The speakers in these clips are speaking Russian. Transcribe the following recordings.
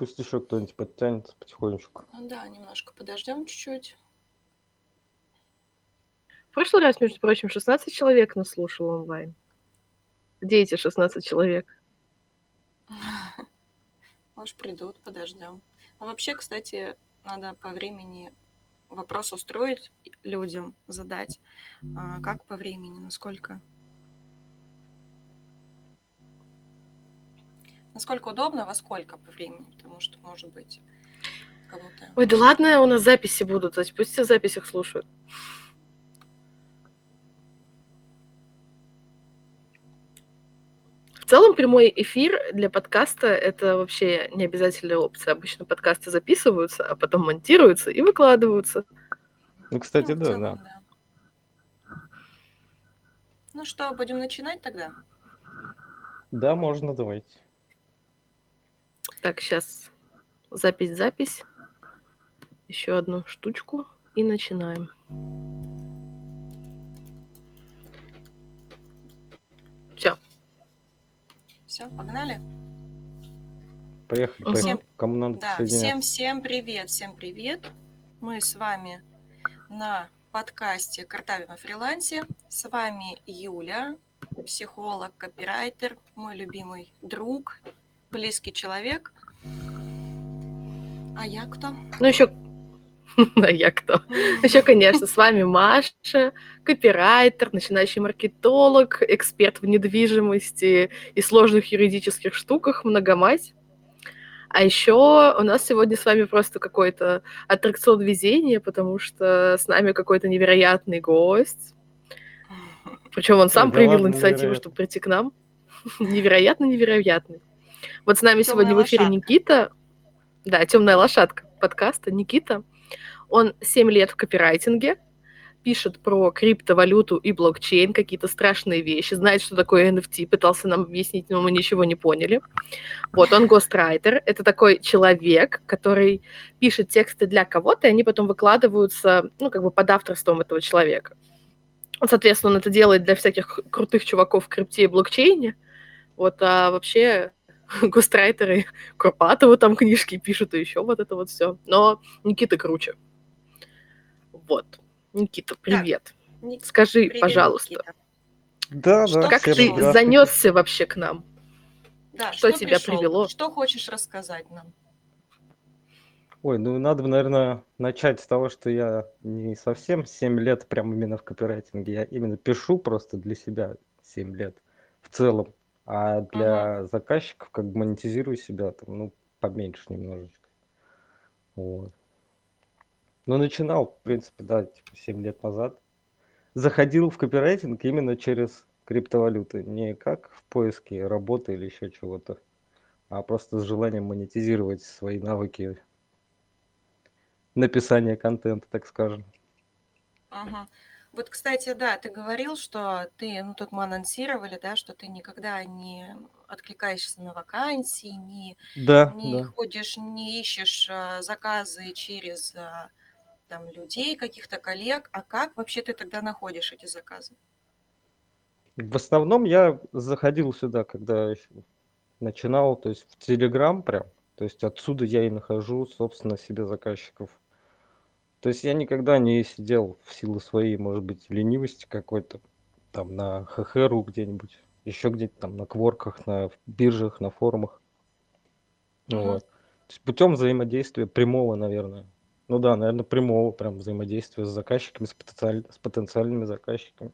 Пусть еще кто-нибудь подтянется потихонечку. Ну да, немножко подождем чуть-чуть. В прошлый раз, между прочим, 16 человек нас слушало онлайн. Где эти 16 человек? Может, придут, подождем. А вообще, кстати, надо по времени вопрос устроить людям, задать. А, как по времени, насколько? Насколько удобно, во сколько по времени, потому что, может быть, кому-то... Ой, да ладно, у нас записи будут, то есть пусть все в записях слушают. В целом прямой эфир для подкаста это вообще не обязательная опция. Обычно подкасты записываются, а потом монтируются и выкладываются. Ну, кстати, Ну, да, целом, да. да. Ну что, будем начинать тогда? Да, можно, давайте. Так, сейчас запись, запись. Еще одну штучку и начинаем. Все. Все, погнали? Поехали, поехали. Всем- Кому надо Да, всем, всем привет, всем привет. Мы с вами на подкасте «Картавим о фрилансе». С вами Юля, психолог, копирайтер, мой любимый друг, близкий человек. А я кто? Ну, еще... А я кто? Еще, конечно, с вами Маша, копирайтер, начинающий маркетолог, эксперт в недвижимости и сложных юридических штуках, многомать. А еще у нас сегодня с вами просто какой-то аттракцион везения, потому что с нами какой-то невероятный гость. Причем он сам да проявил инициативу, чтобы прийти к нам. Невероятно невероятный. Вот с нами Тёмная сегодня в эфире лошадка. Никита. Да, темная лошадка подкаста Никита. Он 7 лет в копирайтинге, пишет про криптовалюту и блокчейн, какие-то страшные вещи, знает, что такое NFT, пытался нам объяснить, но мы ничего не поняли. Вот, он гострайтер, это такой человек, который пишет тексты для кого-то, и они потом выкладываются, ну, как бы под авторством этого человека. Соответственно, он это делает для всяких крутых чуваков в крипте и блокчейне, вот, а вообще гострайтеры Курпатову там книжки пишут, и еще вот это вот все. Но Никита круче. Вот. Никита, привет. Ник- Скажи, привет, пожалуйста, Никита. Да, Что да. как ты занесся вообще к нам? Да, Что тебя пришёл? привело? Что хочешь рассказать нам? Ой, ну надо, наверное, начать с того, что я не совсем 7 лет прям именно в копирайтинге. Я именно пишу просто для себя 7 лет в целом. А для заказчиков как бы монетизирую себя там, ну, поменьше немножечко. Вот. Ну, начинал, в принципе, да, типа 7 лет назад. Заходил в копирайтинг именно через криптовалюты. Не как в поиске работы или еще чего-то, а просто с желанием монетизировать свои навыки написания контента, так скажем. Ага. Вот, кстати, да, ты говорил, что ты, ну, тут мы анонсировали, да, что ты никогда не откликаешься на вакансии, не, Да, не да. ходишь, не ищешь а, заказы через а, там людей, каких-то коллег. А как вообще ты тогда находишь эти заказы? В основном я заходил сюда, когда начинал, то есть в Телеграм прям. То есть отсюда я и нахожу, собственно, себе заказчиков. То есть я никогда не сидел в силу своей, может быть, ленивости какой-то, там на ХХРу где-нибудь, еще где-то там на кворках, на биржах, на форумах. Вот. То есть путем взаимодействия прямого, наверное. Ну да, наверное, прямого прям взаимодействия с заказчиками, с, потенциаль- с потенциальными заказчиками.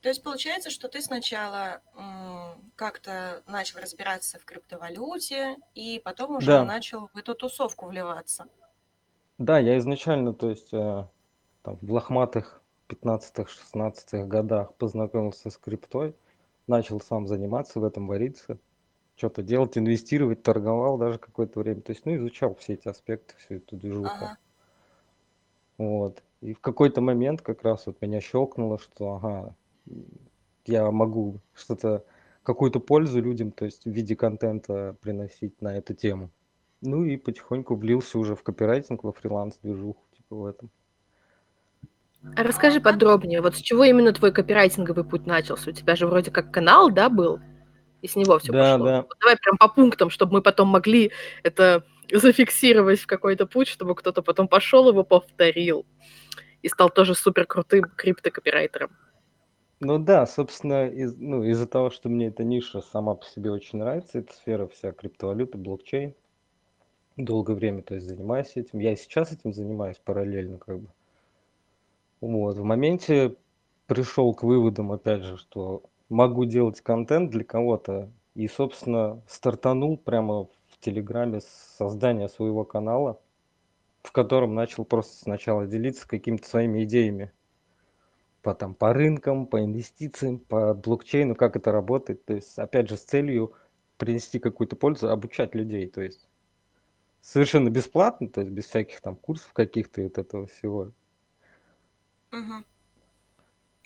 То есть получается, что ты сначала как-то начал разбираться в криптовалюте, и потом уже Да. начал в эту тусовку вливаться. Да, я изначально, то есть, э, там, в лохматых 15-16 годах познакомился с криптой, начал сам заниматься в этом, вариться, что-то делать, инвестировать, торговал даже какое-то время. То есть, ну, изучал все эти аспекты, всю эту движуху. Ага. Вот. И в какой-то момент как раз вот меня щелкнуло, что, ага, я могу что-то, какую-то пользу людям, то есть в виде контента приносить на эту тему. Ну и потихоньку влился уже в копирайтинг, во фриланс-движуху, типа в этом. А расскажи подробнее, вот с чего именно твой копирайтинговый путь начался? У тебя же вроде как канал, да, был? И с него все Да, пошло. да. Вот давай прям по пунктам, чтобы мы потом могли это зафиксировать в какой-то путь, чтобы кто-то потом пошел его повторил и стал тоже супер крутым криптокопирайтером. Ну да, собственно, из, ну, из-за того, что мне эта ниша сама по себе очень нравится, эта сфера вся криптовалюта, блокчейн, долгое время, то есть занимаюсь этим. Я и сейчас этим занимаюсь параллельно, как бы. Вот, в моменте пришел к выводам, опять же, что могу делать контент для кого-то, и, собственно, стартанул прямо в Телеграме с создания своего канала, в котором начал просто сначала делиться какими-то своими идеями по, там, по рынкам, по инвестициям, по блокчейну, как это работает. То есть, опять же, с целью принести какую-то пользу, обучать людей. То есть, совершенно бесплатно, то есть, без всяких там курсов каких-то и вот этого всего. Мгм.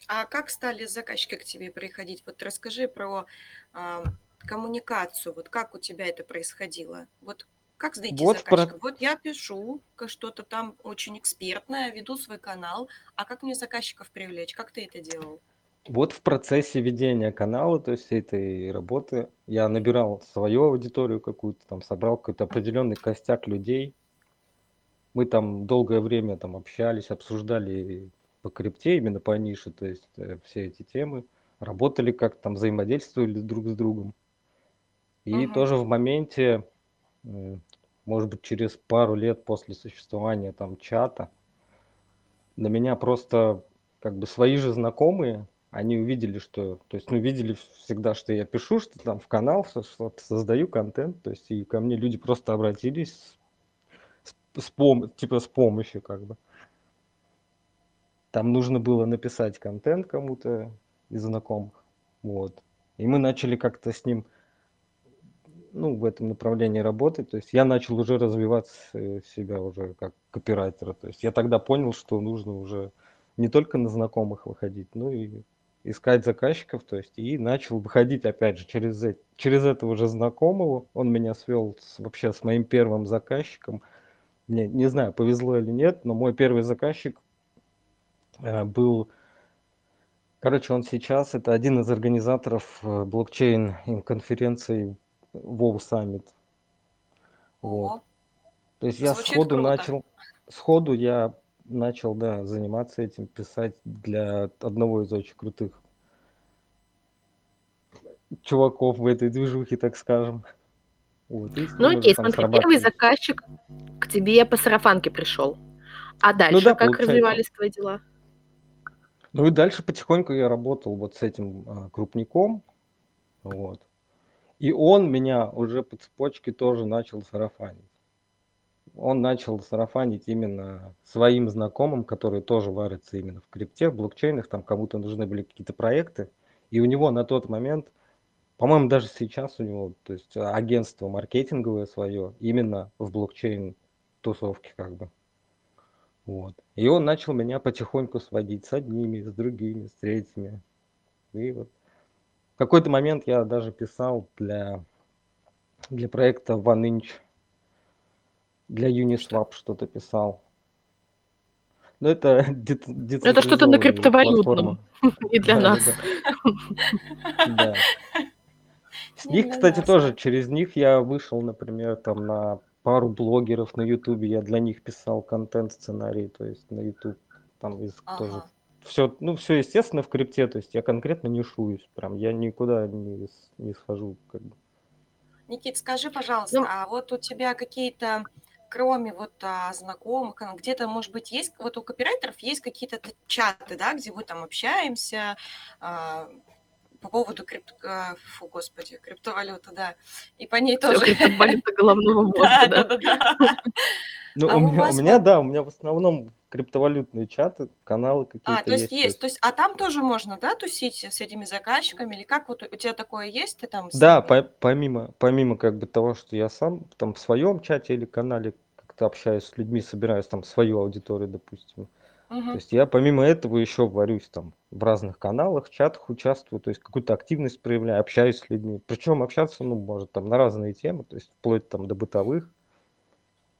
А как стали заказчики к тебе приходить? Вот расскажи про а, коммуникацию. Вот как у тебя это происходило? Вот как найти Вот в про- заказчика? Вот я пишу что-то там очень экспертное, веду свой канал. А как мне заказчиков привлечь? Как ты это делал? Вот в процессе ведения канала, то есть всей этой работы, я набирал свою аудиторию какую-то, там собрал какой-то определенный костяк людей. Мы там долгое время там общались, обсуждали по крипте, именно по нише, то есть э, все эти темы, работали как там, взаимодействовали друг с другом. И Мгм. тоже в моменте, м, может быть, через пару лет после существования там чата, на меня просто как бы свои же знакомые, они увидели, что, то есть, ну, видели всегда, что я пишу, что там в канал, что, создаю контент, то есть, и ко мне люди просто обратились с, с пом- типа с помощью, как бы. Там нужно было написать контент кому-то из знакомых, вот. И мы начали как-то с ним, ну, в этом направлении работать. То есть я начал уже развивать э, себя уже как копирайтера. То есть я тогда понял, что нужно уже не только на знакомых выходить, но и искать заказчиков. То есть и начал выходить опять же через, через этого же знакомого. Он меня свел с- вообще с моим первым заказчиком. Мне не знаю, повезло или нет, но мой первый заказчик э, был Короче, он сейчас это один из организаторов э, блокчейн конференции WoW Summit. Вот. О, То есть я Звучит сходу круто. начал, сходу я начал, да, заниматься этим, писать для одного из очень крутых чуваков в этой движухе, так скажем. Вот, Ну окей, смотри, первый заказчик к тебе по сарафанке пришел. А дальше Ну да, как получается. развивались твои дела? Ну и дальше потихоньку я работал вот с этим а, крупником, вот. И он меня уже по цепочке тоже начал сарафанить. Он начал сарафанить именно своим знакомым, которые тоже варятся именно в крипте, в блокчейнах, там кому-то нужны были какие-то проекты. И у него на тот момент, по-моему, даже сейчас у него, то есть а, агентство маркетинговое свое, именно в блокчейн тусовке как бы. Вот. И он начал меня потихоньку сводить с одними, с другими, с третьими. И вот в какой-то момент я даже писал для, для проекта OneInch, для Uniswap что-то писал. Но это дец- Это что-то на криптовалютном, не для Да, нас. да. С них, кстати, тоже через них я вышел, например, там на пару блогеров на Ютубе, я для них писал контент, сценарий, то есть на Ютуб, там из тоже все, ну все естественно в крипте, то есть я конкретно не шуюсь, прям я никуда не, не схожу, как бы. Никит, скажи, пожалуйста, Ну- а вот у тебя какие-то, кроме вот а, знакомых, а, где-то, может быть, есть, вот у копирайтеров есть какие-то чаты, да, где мы там общаемся а, по поводу крипт... а, фу, господи, криптовалюты, да, и по ней Всё, тоже. криптовалюта головного мозга, да. Ну, А у у меня, у вас меня, вот- да, у меня в основном криптовалютные чаты, каналы какие-то А, то есть есть. есть, то есть, а там тоже можно, да, тусить с этими заказчиками, или как вот у у тебя такое есть, ты там Да, по- помимо, помимо как бы того, что я сам там в своем чате или канале как-то общаюсь с людьми, собираюсь там свою аудиторию, допустим. То Мгм. есть я помимо этого еще варюсь там в разных каналах, чатах участвую, то есть какую-то активность проявляю, общаюсь с людьми. Причем общаться, ну, может, там на разные темы, то есть вплоть там до бытовых.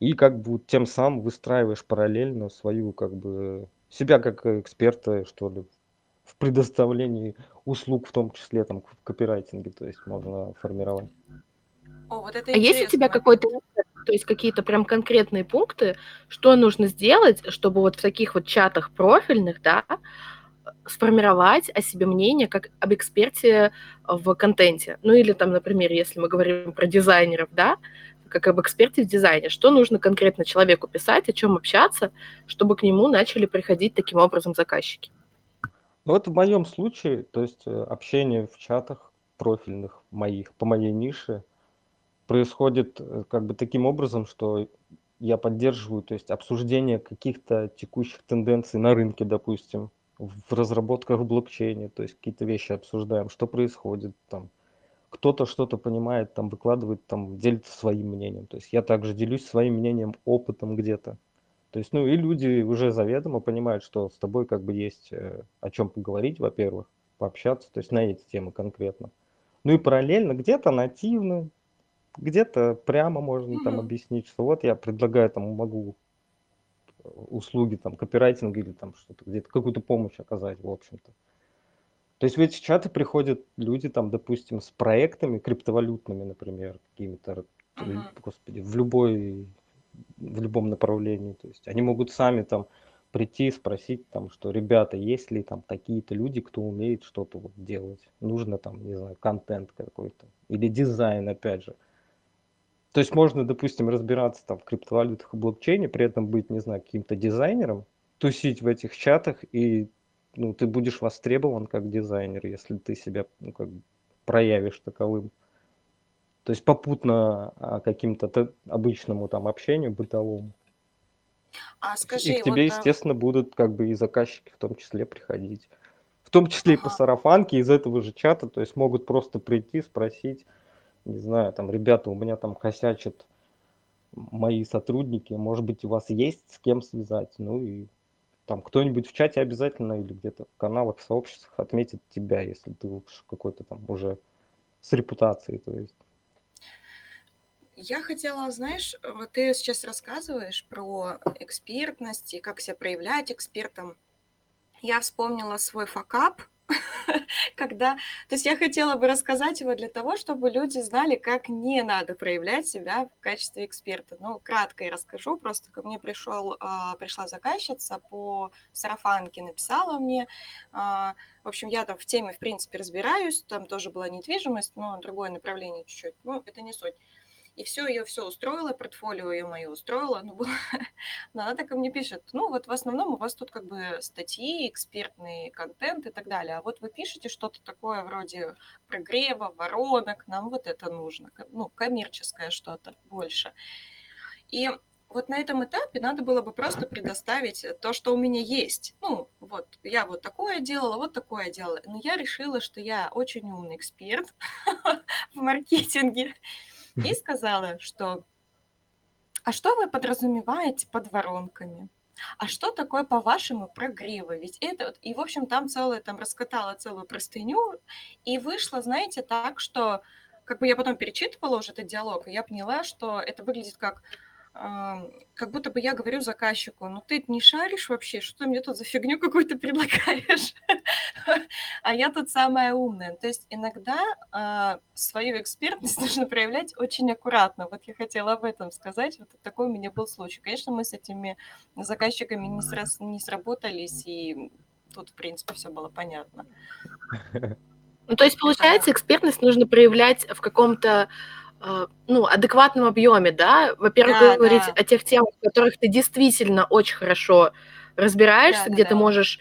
И как бы тем самым выстраиваешь параллельно свою, как бы, себя как эксперта, что ли, в предоставлении услуг, в том числе там в копирайтинге, то есть можно формировать. О, вот это А есть у тебя какой-то, то есть какие-то прям конкретные пункты, что нужно сделать, чтобы вот в таких вот чатах профильных, да, сформировать о себе мнение как об эксперте в контенте? Ну или там, например, если мы говорим про дизайнеров, да, как об эксперте в дизайне, что нужно конкретно человеку писать, о чем общаться, чтобы к нему начали приходить таким образом заказчики? Ну, вот в моем случае, то есть э, общение в чатах профильных моих, по моей нише, происходит э, как бы таким образом, что я поддерживаю, то есть обсуждение каких-то текущих тенденций на рынке, допустим, в разработках в блокчейне, то есть какие-то вещи обсуждаем, что происходит там. Кто-то что-то понимает, там выкладывает, там делится своим мнением. То есть я также делюсь своим мнением, опытом где-то. То есть, ну и люди уже заведомо понимают, что с тобой как бы есть э, о чем поговорить, во-первых, пообщаться, то есть на эти темы конкретно. Ну и параллельно где-то нативно, где-то прямо можно там объяснить, что вот я предлагаю, там могу э, услуги там копирайтинга или там что-то где-то какую-то помощь оказать, в общем-то. То есть в эти чаты приходят люди там, допустим, с проектами криптовалютными, например, какими-то, Мгм. господи, в любой, в любом направлении. То есть они могут сами там прийти и спросить там, что, ребята, есть ли там такие-то люди, кто умеет что-то вот делать? Нужно там, не знаю, контент какой-то или дизайн, опять же. То есть можно, допустим, разбираться там в криптовалютах и блокчейне, при этом быть, не знаю, каким-то дизайнером, тусить в этих чатах, и ну, ты будешь востребован как дизайнер, если ты себя ну, как бы проявишь таковым. То есть попутно а, каким-то обычному там общению бытовому. А И скажи, к тебе, вот, а, естественно, будут как бы и заказчики в том числе приходить. В том числе и по ага, сарафанке из этого же чата, то есть могут просто прийти, спросить, не знаю, там, ребята, у меня там косячат мои сотрудники, может быть, у вас есть с кем связать, ну и там кто-нибудь в чате обязательно или где-то в каналах, в сообществах отметит тебя, если ты какой-то там уже с репутацией, то есть. я хотела, знаешь, вот ты сейчас рассказываешь про экспертность и как себя проявлять экспертом. Я вспомнила свой факап, когда... То есть я хотела бы рассказать его для того, чтобы люди знали, как не надо проявлять себя в качестве эксперта. Ну, кратко я расскажу. Просто ко мне пришел, а, пришла заказчица по сарафанке, написала мне. а, В общем, я там в теме, в принципе, разбираюсь. Там тоже была недвижимость, но другое направление чуть-чуть. Ну, это не суть. И все, ее все устроило, портфолио ее мое устроило. Ну, было- но она так и мне пишет, ну вот в основном у вас тут как бы статьи, экспертный контент и так далее. А вот вы пишете что-то такое вроде прогрева, воронок, нам вот это нужно. Ну, коммерческое что-то больше. И вот на этом этапе надо было бы просто предоставить то, что у меня есть. Ну, вот, я вот такое делала, вот такое делала. Но я решила, что я очень умный эксперт в маркетинге. И сказала, что а что вы подразумеваете под воронками? А что такое, по-вашему, прогревы? Ведь это... вот- И, в общем, там целое, там раскатала целую простыню, и вышло, знаете, так, что как бы я потом перечитывала уже этот диалог, и я поняла, что это выглядит как как будто бы я говорю заказчику, ну ты не шаришь вообще, что ты мне тут за фигню какую-то предлагаешь? А я тут самая умная. То есть иногда а, свою экспертность нужно проявлять очень аккуратно. Вот я хотела об этом сказать. Вот такой у меня был случай. Конечно, мы с этими заказчиками не, срас- не сработались, и тут, в принципе, все было понятно. Ну, то есть, получается, экспертность нужно проявлять в каком-то ну, адекватном объеме, да? Во-первых, Да, говорить да. о тех темах, в которых ты действительно очень хорошо разбираешься, Да, да, где ты да. можешь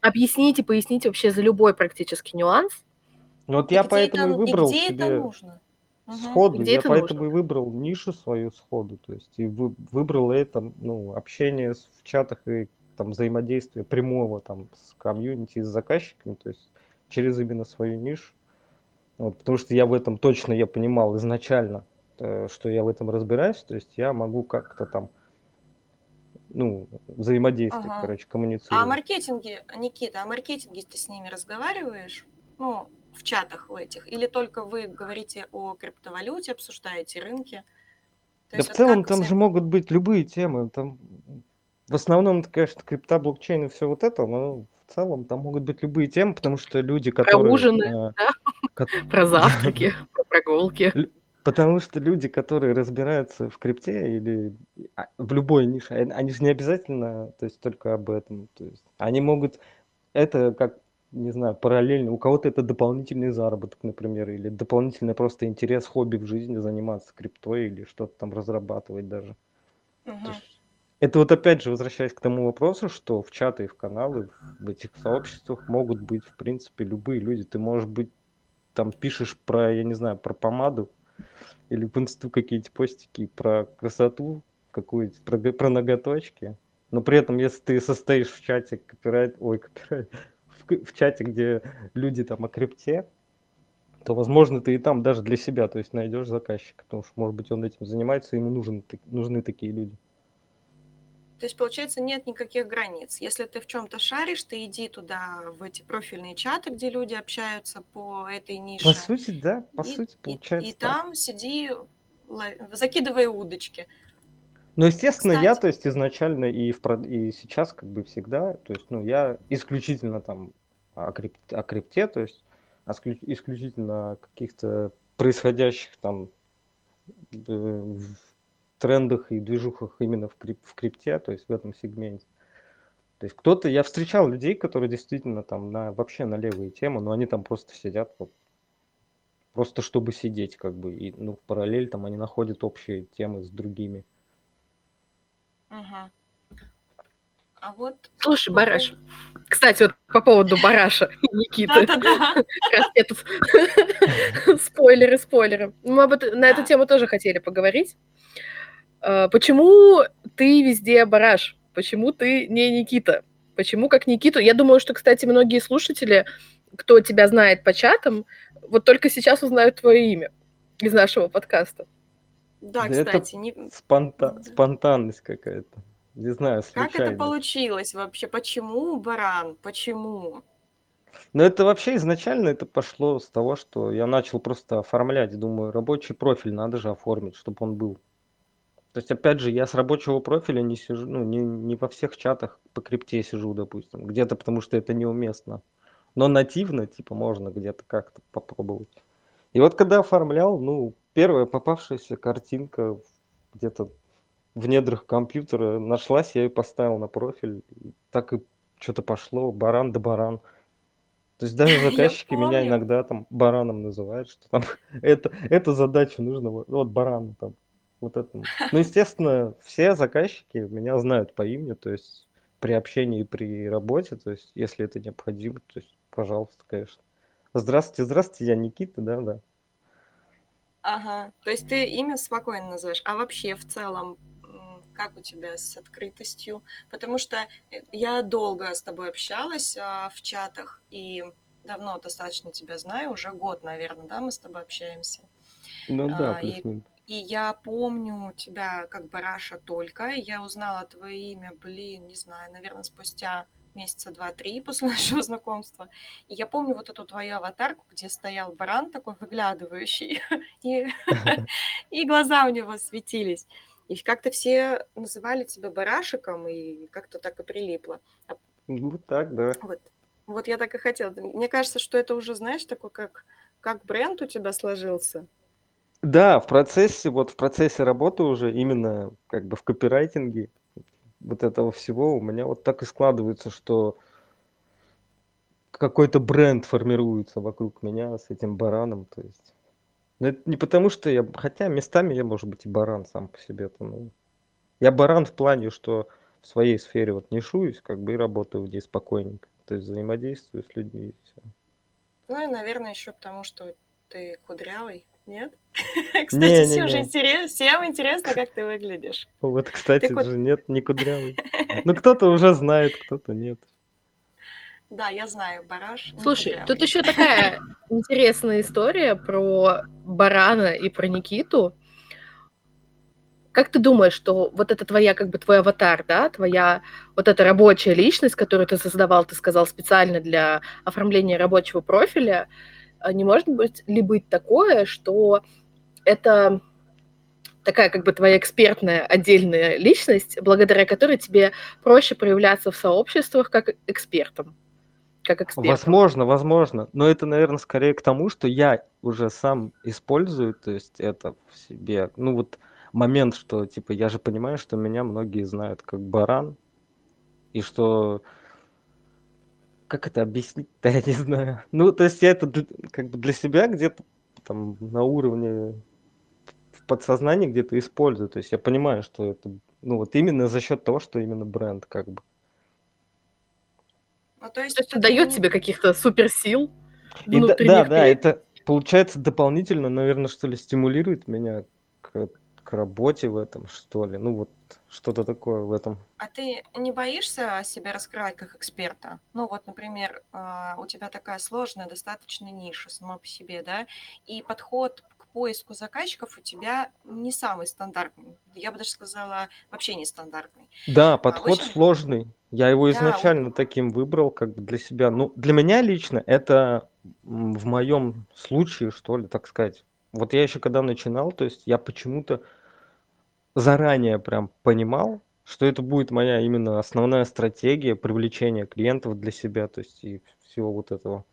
объяснить и пояснить вообще за любой практически нюанс. Ну вот И я где поэтому это- и выбрал где это себе нужно? Мгм. сходу, Где я это поэтому нужно. и выбрал нишу свою сходу, то есть и вы- выбрал это, ну, общение в чатах и там взаимодействие прямого там с комьюнити, и с заказчиками, то есть через именно свою нишу. Вот, потому что я в этом точно я понимал изначально, э, что я в этом разбираюсь, то есть я могу как-то там, ну, взаимодействовать, Ага. короче, А о коммуницировать. маркетинге, Никита, о маркетинге ты с ними разговариваешь? Ну, в чатах в этих? Или только вы говорите о криптовалюте, обсуждаете рынки? То Да есть в целом там же взаим- могут быть любые темы. Там в основном, это, конечно, крипта, блокчейн и все вот это, но в целом там могут быть любые темы, потому что люди, которые... Про ужины, э, да? Про завтраки, про прогулки. Потому что люди, которые разбираются в крипте или а, в любой нише, они они же не обязательно, то есть только об этом. То есть они могут, это как, не знаю, параллельно, у кого-то это дополнительный заработок, например, или дополнительный просто интерес, хобби в жизни заниматься криптой или что-то там разрабатывать даже. Есть это вот опять же, возвращаясь к тому вопросу, что в чаты и в каналы, в этих сообществах могут быть, в принципе, любые люди. Ты можешь быть, там пишешь про, я не знаю, про помаду, или в инсту какие-то постики про красоту какую-то, про, про ноготочки. Но при этом, если ты состоишь в чате копирайт, ой, копирайт, в, в чате, где люди там о крипте, то, возможно, ты и там даже для себя, то есть найдешь заказчика, потому что, может быть, он этим занимается, ему нужен, нужны такие люди. То есть, получается, нет никаких границ. Если ты в чем-то шаришь, ты иди туда, в эти профильные чаты, где люди общаются по этой По нише. сути, да, по и, сути, и- получается и так. там сиди, лови- закидывай удочки. Ну, естественно, я, Кстати. то есть, изначально и, в, и сейчас, как бы всегда, то есть, ну, я исключительно там о, крип- о крипте, то есть, исключительно о каких-то происходящих там э, трендах и движухах именно в, крип- в крипте, то есть в этом сегменте. То есть кто-то, я встречал людей, которые действительно там на, вообще на левые темы, но они там просто сидят вот, просто чтобы сидеть, как бы, и, ну, в параллель там они находят общие темы с другими. Мгм. А вот... Слушай, Бараш, кстати, вот по поводу Бараша и Никиты. Спойлеры, спойлеры. Мы на эту тему тоже хотели поговорить. Э, Почему ты везде Бараш? Почему ты не Никита? Почему как Никиту? Я думаю, что, кстати, многие слушатели, кто тебя знает по чатам, вот только сейчас узнают твое имя из нашего подкаста. Да, Да это кстати, не- Спонта- спонтанность какая-то. Не знаю, как это случайно. получилось вообще? Почему баран? Почему? Но это вообще изначально это пошло с того, что я начал просто оформлять, думаю, рабочий профиль надо же оформить, чтобы он был. То есть, опять же, я с рабочего профиля не сижу, ну, не, не во всех чатах по крипте сижу, допустим, где-то потому что это неуместно. Но нативно, типа, можно где-то как-то попробовать. И вот когда оформлял, ну, первая попавшаяся картинка где-то в недрах компьютера нашлась, я ее поставил на профиль. И так и что-то пошло, баран да баран. То есть даже заказчики меня иногда там бараном называют, что там это, эту задачу нужно вот баран там. Вот это. Ну, естественно, все заказчики меня знают по имени, то есть при общении, при работе, то есть если это необходимо, то есть, пожалуйста, конечно. Здравствуйте, здравствуйте, я Никита, да, да. Ага, то есть ты имя спокойно называешь. А вообще в целом, как у тебя с открытостью? Потому что э, я долго с тобой общалась а, в чатах и давно достаточно тебя знаю, уже год, наверное, да, мы с тобой общаемся. Ну да, А, и- плюс-минус. И я помню тебя как Бараша только. Я узнала твое имя, блин, не знаю, наверное, спустя месяца два-три после нашего знакомства. И я помню вот эту твою аватарку, где стоял баран такой выглядывающий, и, и глаза у него светились. И как-то все называли тебя барашиком, и как-то так и прилипло. А Ну так, да. Вот, вот я так и хотела. Мне кажется, что это уже, знаешь, такой как, как бренд у тебя сложился. Да, в процессе, вот в процессе работы уже именно как бы в копирайтинге вот этого всего у меня вот так и складывается, что какой-то бренд формируется вокруг меня с этим бараном, то есть. Но это не потому, что я, хотя местами я, может быть, и баран сам по себе, -то, ну. Я баран в плане, что в своей сфере вот нишуюсь, как бы и работаю где спокойненько, то есть взаимодействую с людьми и все. Ну и, наверное, еще потому, что ты кудрявый, нет? Не, Кстати, не, всем же не. интересно, всем интересно, как ты выглядишь. Вот, кстати Так вот- же, нет, не кудрявый. Ну, кто-то уже знает, кто-то нет. Да, я знаю, бараш. не Слушай, кудрявый. тут еще такая интересная история про Барана и про Никиту. Как ты думаешь, что вот это твоя, как бы твой аватар, да, твоя вот эта рабочая личность, которую ты создавал, ты сказал, специально для оформления рабочего профиля, не может быть ли быть такое, что это такая как бы твоя экспертная отдельная личность, благодаря которой тебе проще проявляться в сообществах как экспертам? как эксперт. Возможно, возможно. Но это, наверное, скорее к тому, что я уже сам использую, то есть это в себе. Ну вот момент, что типа я же понимаю, что меня многие знают как баран, и что как это объяснить-то, я не знаю. Ну, то есть я это как бы для себя где-то там на уровне в подсознании где-то использую. То есть я понимаю, что это, ну, вот именно за счет того, что именно бренд как бы. Ну, то есть, то есть это дает тебе каких-то суперсил и да, да, да, это получается дополнительно, наверное, что ли, стимулирует меня к, к работе в этом, что ли. Ну вот что-то такое в этом. А ты не боишься себя раскрывать как эксперта? Ну вот, например, а, у тебя такая сложная достаточно ниша сама по себе, да, и подход к поиску заказчиков у тебя не самый стандартный. Я бы даже сказала, вообще не стандартный. Да, подход Обычно... сложный. Я его изначально да, таким выбрал, как бы для себя. Ну, для меня лично это в моем случае, что ли, так сказать. Вот я еще когда начинал, то есть я почему-то заранее прям понимал, что это будет моя именно основная стратегия привлечения клиентов для себя, то есть и всего вот этого.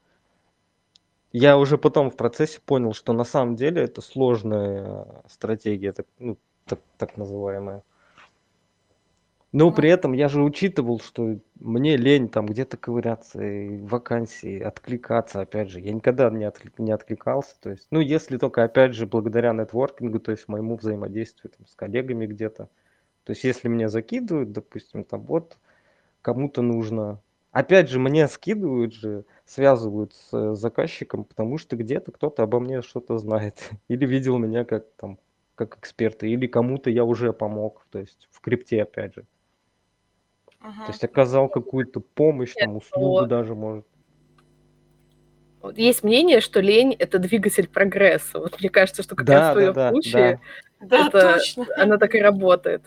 Я уже потом в процессе понял, что на самом деле это сложная стратегия, так, ну, так, так называемая. Но при этом я же учитывал, что мне лень там где-то ковыряться, и вакансии, откликаться, опять же. Я никогда не, отклик, не откликался. То есть, ну, если только, опять же, благодаря нетворкингу, то есть моему взаимодействию там, с коллегами где-то. То есть, если мне закидывают, допустим, там вот кому-то нужно. Опять же, мне скидывают же, связывают с заказчиком, потому что где-то кто-то обо мне что-то знает. Или видел меня как там как эксперта, или кому-то я уже помог, то есть в крипте опять же. Ага. То есть оказал какую-то помощь, там, услугу даже, может. Есть мнение, что лень – это двигатель прогресса. Вот мне кажется, что как да, раз в твоем да, случае да. Это, точно. она так и работает.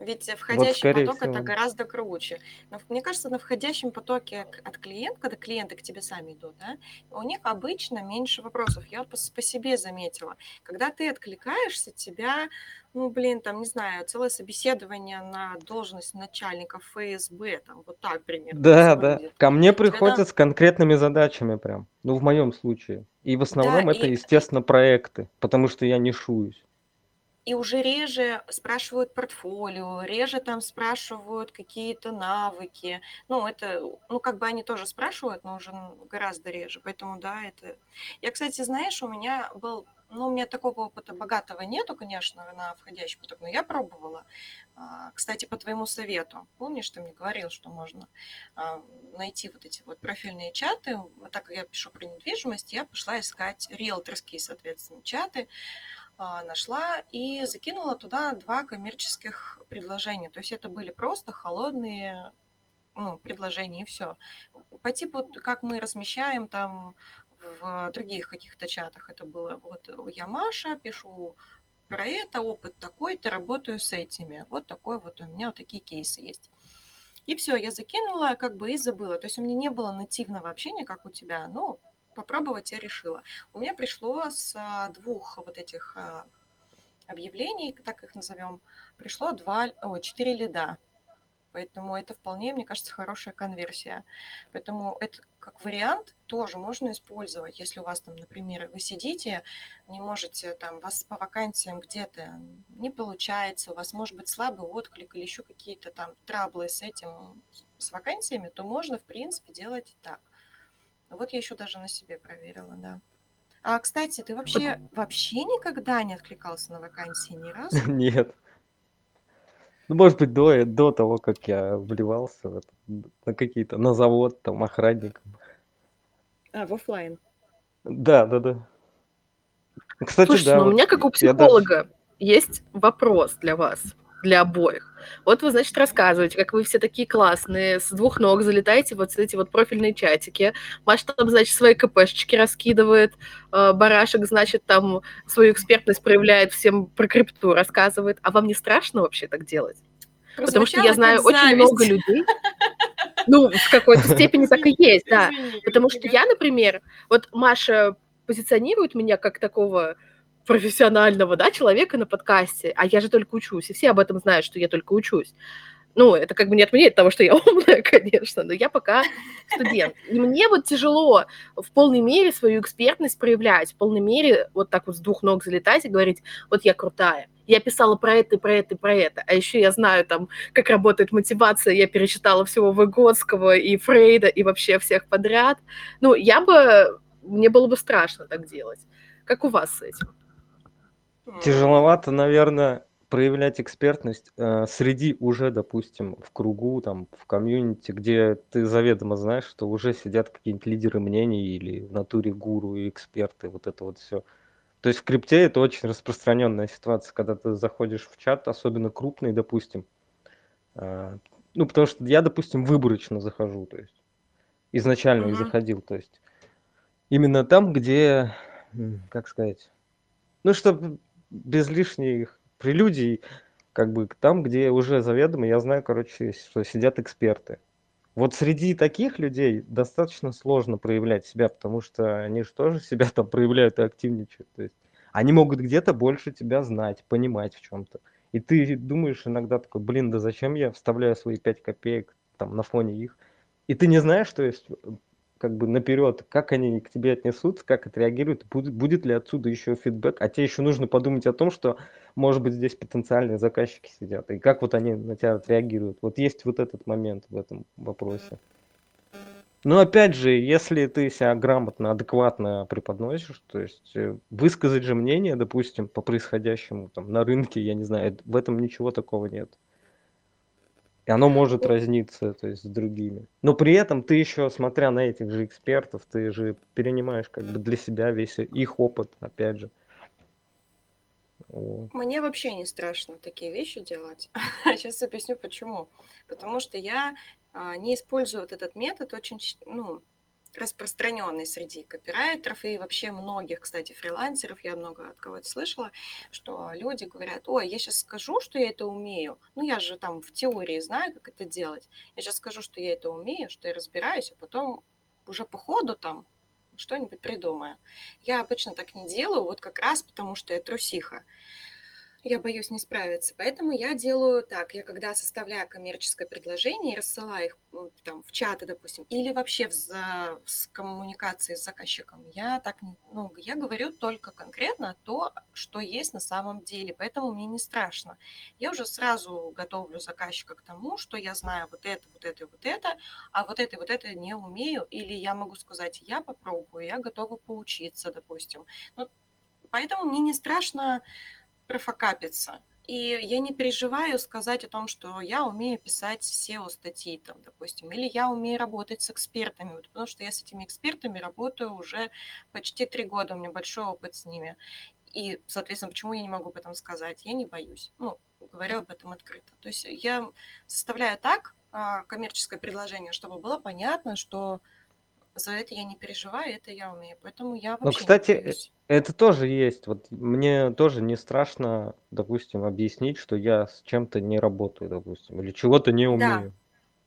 Ведь входящий вот, поток всего. это гораздо круче. Но мне кажется, на входящем потоке от клиента, когда клиенты к тебе сами идут, да, у них обычно меньше вопросов. Я по, по себе заметила. Когда ты откликаешься, тебя, ну, блин, там, не знаю, целое собеседование на должность начальника ФСБ, там, вот так примерно. Да, да. Ко мне приходят Когда... с конкретными задачами прям. Ну, в моем случае. И в основном да, это, и... естественно, проекты, потому что я не шуюсь и уже реже спрашивают портфолио, реже там спрашивают какие-то навыки. Ну, это, ну, как бы они тоже спрашивают, но уже гораздо реже. Поэтому, да, это... Я, кстати, знаешь, у меня был ну, у меня такого опыта богатого нету, конечно, на входящий поток, но я пробовала. А, кстати, по твоему совету. Помнишь, ты мне говорил, что можно а, найти вот эти вот профильные чаты? Так как я пишу про недвижимость, я пошла искать риэлторские, соответственно, чаты. А, нашла и закинула туда два коммерческих предложения. То есть это были просто холодные ну, предложения и все. По типу, как мы размещаем там в других каких-то чатах. Это было вот я Маша, пишу про это, опыт такой-то, работаю с этими. Вот такой вот у меня вот такие кейсы есть. И все, я закинула, как бы и забыла. То есть у меня не было нативного общения, как у тебя. Ну, попробовать я решила. У меня пришло с а, двух вот этих а, объявлений, так их назовем, пришло два, о, четыре лида. Поэтому это вполне, мне кажется, хорошая конверсия. Поэтому это как вариант тоже можно использовать, если у вас там, например, вы сидите, не можете там, вас по вакансиям где-то не получается, у вас может быть слабый отклик или еще какие-то там траблы с этим, с вакансиями, то можно, в принципе, делать так. Вот я еще даже на себе проверила, да. А, кстати, ты вообще вообще никогда не откликался на вакансии ни разу? Нет. Ну, может быть, до, до того, как я вливался в это, на какие-то, на завод, там, охранником. А, в офлайн. Да, да, да. Кстати, Слушайте, да. Ну, вот у меня, как у психолога, даже... есть вопрос для вас для обоих. Вот вы, значит, рассказываете, как вы все такие классные, с двух ног залетаете вот в эти вот профильные чатики. Маша там, значит, свои КПшечки раскидывает, э, барашек, значит, там свою экспертность проявляет, всем про крипту рассказывает. А вам не страшно вообще так делать? Потому что я знаю очень много людей. Ну, в какой-то степени так и есть, да. Потому что я, например, вот Маша позиционирует меня как такого профессионального, да, человека на подкасте, а я же только учусь, и все об этом знают, что я только учусь. Ну, это как бы не отменяет того, что я умная, конечно, но я пока студент. И мне вот тяжело в полной мере свою экспертность проявлять, в полной мере вот так вот с двух ног залетать и говорить, вот я крутая. Я писала про это, про это, про это. А еще я знаю там, как работает мотивация. Я перечитала всего Выгодского и Фрейда, и вообще всех подряд. Ну, я бы... Мне было бы страшно так делать. Как у вас с этим? Тяжеловато, наверное, проявлять экспертность э, среди уже, допустим, в кругу, там, в комьюнити, где ты заведомо знаешь, что уже сидят какие-нибудь лидеры мнений или в натуре гуру и эксперты, вот это вот все. То есть в крипте это очень распространенная ситуация, когда ты заходишь в чат, особенно крупный, допустим. Э, ну, потому что я, допустим, выборочно захожу, то есть изначально uh-huh. заходил, то есть именно там, где, как сказать, ну, чтобы без лишних прелюдий, как бы там, где уже заведомо, я знаю, короче, что сидят эксперты. Вот среди таких людей достаточно сложно проявлять себя, потому что они же тоже себя там проявляют и активничают. То есть они могут где-то больше тебя знать, понимать в чем-то. И ты думаешь иногда такой, блин, да зачем я вставляю свои 5 копеек там на фоне их? И ты не знаешь, что есть как бы наперед, как они к тебе отнесутся, как отреагируют, будет, будет ли отсюда еще фидбэк, а тебе еще нужно подумать о том, что, может быть, здесь потенциальные заказчики сидят, и как вот они на тебя отреагируют. Вот есть вот этот момент в этом вопросе. Но опять же, если ты себя грамотно, адекватно преподносишь, то есть э, высказать же мнение, допустим, по происходящему там на рынке, я не знаю, в этом ничего такого нет. И оно может разниться, то есть с другими. Но при этом ты еще, смотря на этих же экспертов, ты же перенимаешь как бы для себя весь их опыт, опять же. Мне вообще не страшно такие вещи делать. Сейчас объясню почему. Потому что я а, не использую вот этот метод очень, ну, распространенный среди копирайтеров и вообще многих, кстати, фрилансеров, я много от кого-то слышала, что люди говорят, ой, я сейчас скажу, что я это умею, ну я же там в теории знаю, как это делать, я сейчас скажу, что я это умею, что я разбираюсь, а потом уже по ходу там что-нибудь придумаю. Я обычно так не делаю, вот как раз потому, что я трусиха я боюсь не справиться. Поэтому я делаю так. Я когда составляю коммерческое предложение рассылаю их там, в чаты, допустим, или вообще в, за, в коммуникации с заказчиком, я так ну, я говорю только конкретно то, что есть на самом деле. Поэтому мне не страшно. Я уже сразу готовлю заказчика к тому, что я знаю вот это, вот это, вот это, а вот это, вот это не умею. Или я могу сказать, я попробую, я готова поучиться, допустим. Ну, поэтому мне не страшно профокапиться. И я не переживаю сказать о том, что я умею писать SEO-статьи, там, допустим, или я умею работать с экспертами, потому что я с этими экспертами работаю уже почти три года, у меня большой опыт с ними. И, соответственно, почему я не могу об этом сказать? Я не боюсь. Ну, говорю об этом открыто. То есть я составляю так а, коммерческое предложение, чтобы было понятно, что за это я не переживаю, это я умею. Поэтому я ну, вообще Ну, кстати, э, это тоже есть. Вот мне тоже не страшно, допустим, объяснить, что я с чем-то не работаю, допустим, или чего-то не умею.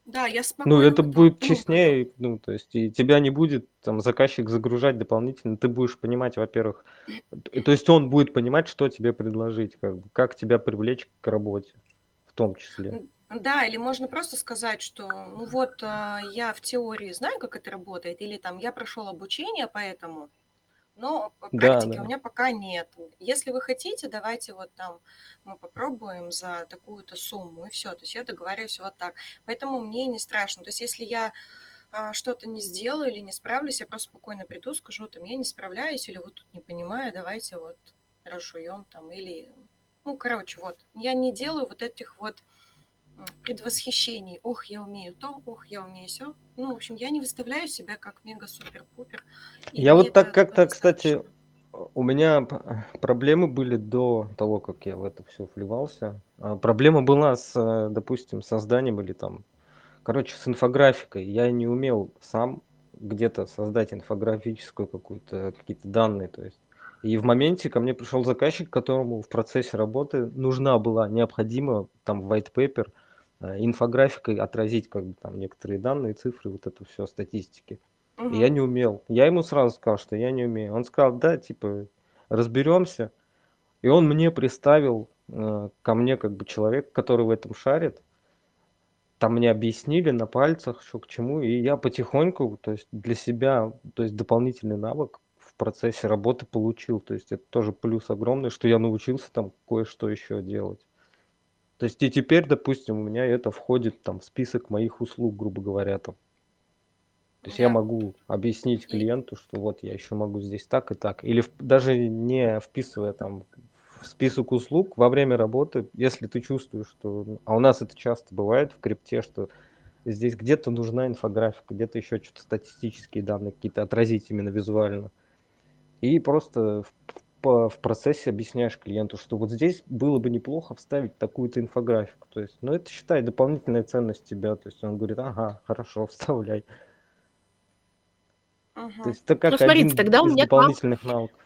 Да, я Ну, это будет ну, честнее, ну, то есть, и тебя не будет там заказчик загружать дополнительно, ты будешь понимать, во-первых, то есть он будет понимать, что тебе предложить, как, бы, как тебя привлечь к работе, в том числе. Да, или можно просто сказать, что ну вот а, я в теории знаю, как это работает, или там я прошел обучение поэтому, но Да, практики да. у меня пока нет. Если вы хотите, давайте вот там мы попробуем за такую-то сумму, и все. То есть я договариваюсь вот так. Поэтому мне не страшно. То есть если я а, что-то не сделаю или не справлюсь, я просто спокойно приду, скажу, там, я не справляюсь, или вот тут не понимаю, давайте вот расшуем там, или, ну, короче, вот. Я не делаю вот этих вот предвосхищений. Ох, я умею то, ох, я умею все. Ну, в общем, я не выставляю себя как мега-супер-пупер. Я вот так как-то, кстати, у меня проблемы были до того, как я в это все вливался. А, проблема была с, э, допустим, созданием или там, короче, с инфографикой. Я не умел сам где-то создать инфографическую какую-то, какие-то данные, то есть. И в моменте ко мне пришел заказчик, которому в процессе работы нужна была необходима там white paper, инфографикой отразить как бы там некоторые данные, цифры, вот это все, статистики. Угу. И я не умел. Я ему сразу сказал, что я не умею. Он сказал, да, типа, разберемся. И он мне представил э, ко мне как бы человек, который в этом шарит. там мне объяснили на пальцах, что к чему, и я потихоньку, то есть для себя, то есть дополнительный навык в процессе работы получил. То есть это тоже плюс огромный, что я научился там кое-что еще делать. То есть и теперь, допустим, у меня это входит там в список моих услуг, грубо говоря, там. То есть я Да. могу объяснить клиенту, что вот я еще могу здесь так и так. Или в- даже не вписывая там в список услуг во время работы, если ты чувствуешь, что... ну, А у нас это часто бывает в крипте, что здесь где-то нужна инфографика, где-то еще что-то статистические данные какие-то отразить именно визуально. И просто по- в процессе объясняешь клиенту, что вот здесь было бы неплохо вставить такую-то инфографику. То есть, ну это считай дополнительная ценность тебя. То есть он говорит, ага, хорошо, вставляй. То Мгм. есть это как Ну, смотрите, один тогда у меня дополнительных навыков.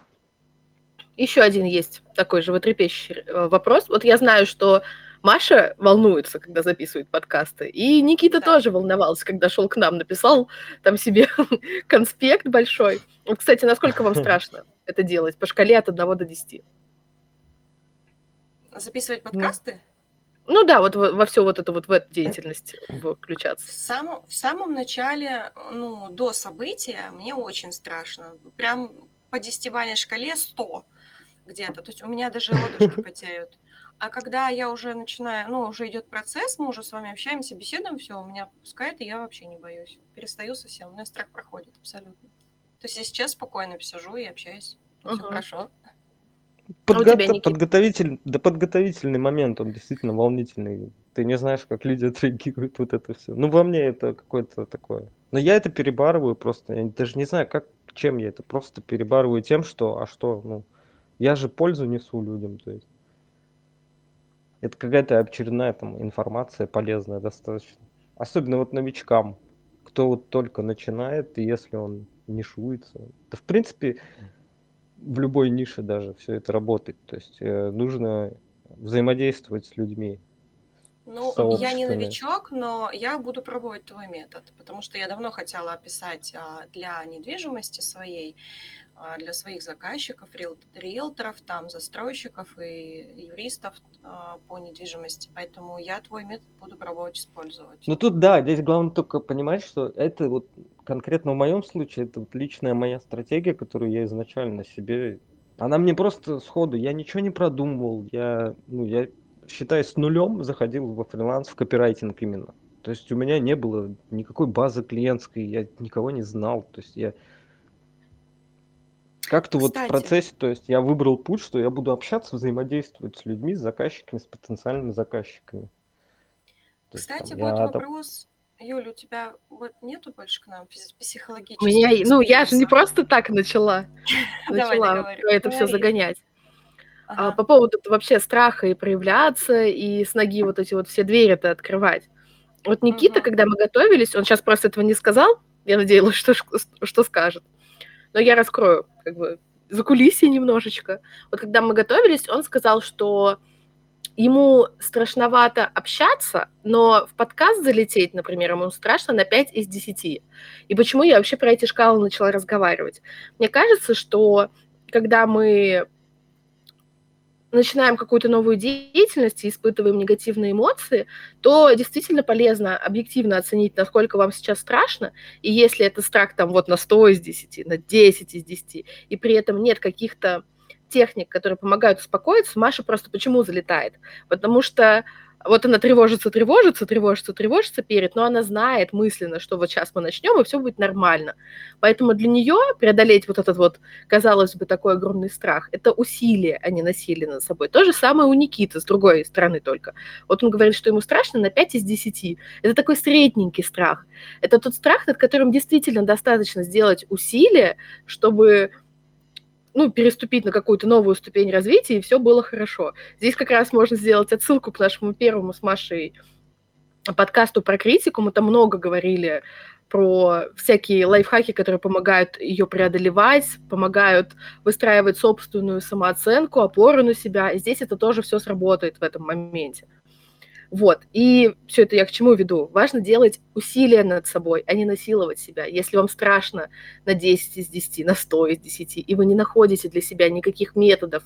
еще один есть такой животрепещущий э, вопрос. Вот я знаю, что Маша волнуется, когда записывает подкасты, и Никита Да. тоже волновался, когда шел к нам, написал там себе конспект большой. Вот, кстати, насколько вам страшно это делать по шкале от 1 до 10? Записывать подкасты? Ну да, вот во, во все вот это вот в эту деятельность В включаться. самом, в самом начале, ну, до события, мне очень страшно. Прям по десятибалльной шкале 100 где-то. То есть у меня даже лодыжки потеют. А когда я уже начинаю, ну, уже идет процесс, мы уже с вами общаемся, беседуем, все, у меня пускает, и я вообще не боюсь. Перестаю совсем, у меня страх проходит абсолютно. То есть я сейчас спокойно сижу и общаюсь. Все Мгм. хорошо. А у тебя, подготовитель, да подготовительный момент, он действительно волнительный. Ты не знаешь, как люди отреагируют, вот это все. Ну, во мне это какое-то такое. Но я это перебарываю просто. Я даже не знаю, как, чем я это. Просто перебарываю тем, что, а что, ну, я же пользу несу людям, то есть. Это какая-то очередная там информация полезная достаточно. Особенно вот новичкам, кто вот только начинает, и если он нишуется. Да, в принципе, в любой нише даже все это работает. То есть э, нужно взаимодействовать с людьми. Ну, с я не новичок, но я буду пробовать твой метод, потому что я давно хотела описать а, для недвижимости своей, для своих заказчиков, риэл- риэлторов, там, застройщиков и юристов а, по недвижимости. Поэтому я твой метод буду пробовать использовать. Ну тут да, здесь главное только понимать, что это вот конкретно в моем случае, это вот личная моя стратегия, которую я изначально себе... Она мне просто сходу, я ничего не продумывал, я, ну, я считаю, с нулем заходил во фриланс, в копирайтинг именно. То есть у меня не было никакой базы клиентской, я никого не знал. То есть я как-то вот в процессе, то есть я выбрал путь, что я буду общаться, взаимодействовать с людьми, с заказчиками, с потенциальными заказчиками. То есть, Кстати, там, вот я вопрос. Юля, у тебя вот нету больше к нам пси- У психологического меня, ну, я же не просто так начала, начала это все загонять. А Ага. по поводу вообще страха и проявляться, и с ноги вот эти вот все двери-то открывать. Вот Никита, Мгм. когда мы готовились, он сейчас просто этого не сказал, я надеялась, что, что скажет. Но я раскрою, как бы, за кулисье немножечко. Вот когда мы готовились, он сказал, что ему страшновато общаться, но в подкаст залететь, например, ему страшно на 5 из 10. И почему я вообще про эти шкалы начала разговаривать? Мне кажется, что когда мы начинаем какую-то новую деятельность и испытываем негативные эмоции, то действительно полезно объективно оценить, насколько вам сейчас страшно, и если это страх там вот на 100 из 10, на 10 из 10, и при этом нет каких-то техник, которые помогают успокоиться, Маша просто почему залетает? Потому что вот она тревожится, тревожится, тревожится, тревожится перед, но она знает мысленно, что вот сейчас мы начнем, и все будет нормально. Поэтому для нее преодолеть вот этот вот, казалось бы, такой огромный страх, это усилие, а не насилие над собой. То же самое у Никиты, с другой стороны только. Вот он говорит, что ему страшно на 5 из 10. Это такой средненький страх. Это тот страх, над которым действительно достаточно сделать усилие, чтобы ну, переступить на какую-то новую ступень развития, и все было хорошо. Здесь как раз можно сделать отсылку к нашему первому с Машей подкасту про критику. Мы там много говорили про всякие лайфхаки, которые помогают ее преодолевать, помогают выстраивать собственную самооценку, опору на себя. И здесь это тоже все сработает в этом моменте. Вот. И все это я к чему веду? Важно делать усилия над собой, а не насиловать себя. Если вам страшно на 10 из 10, на 100 из 10, и вы не находите для себя никаких методов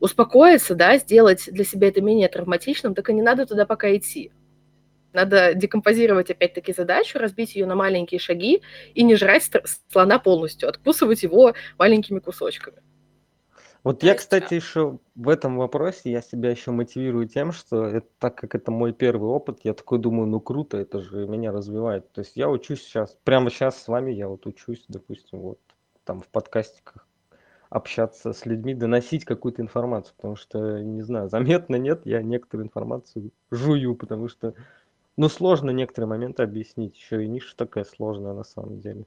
успокоиться, да, сделать для себя это менее травматичным, так и не надо туда пока идти. Надо декомпозировать опять-таки задачу, разбить ее на маленькие шаги и не жрать слона полностью, откусывать его маленькими кусочками. Вот я, кстати, еще в этом вопросе, я себя еще мотивирую тем, что это, так как это мой первый опыт, я такой думаю, ну круто, это же меня развивает. То есть я учусь сейчас, прямо сейчас с вами я вот учусь, допустим, вот там в подкастиках общаться с людьми, доносить какую-то информацию, потому что, не знаю, заметно нет, я некоторую информацию жую, потому что, ну, сложно некоторые моменты объяснить, еще и ниша такая сложная на самом деле.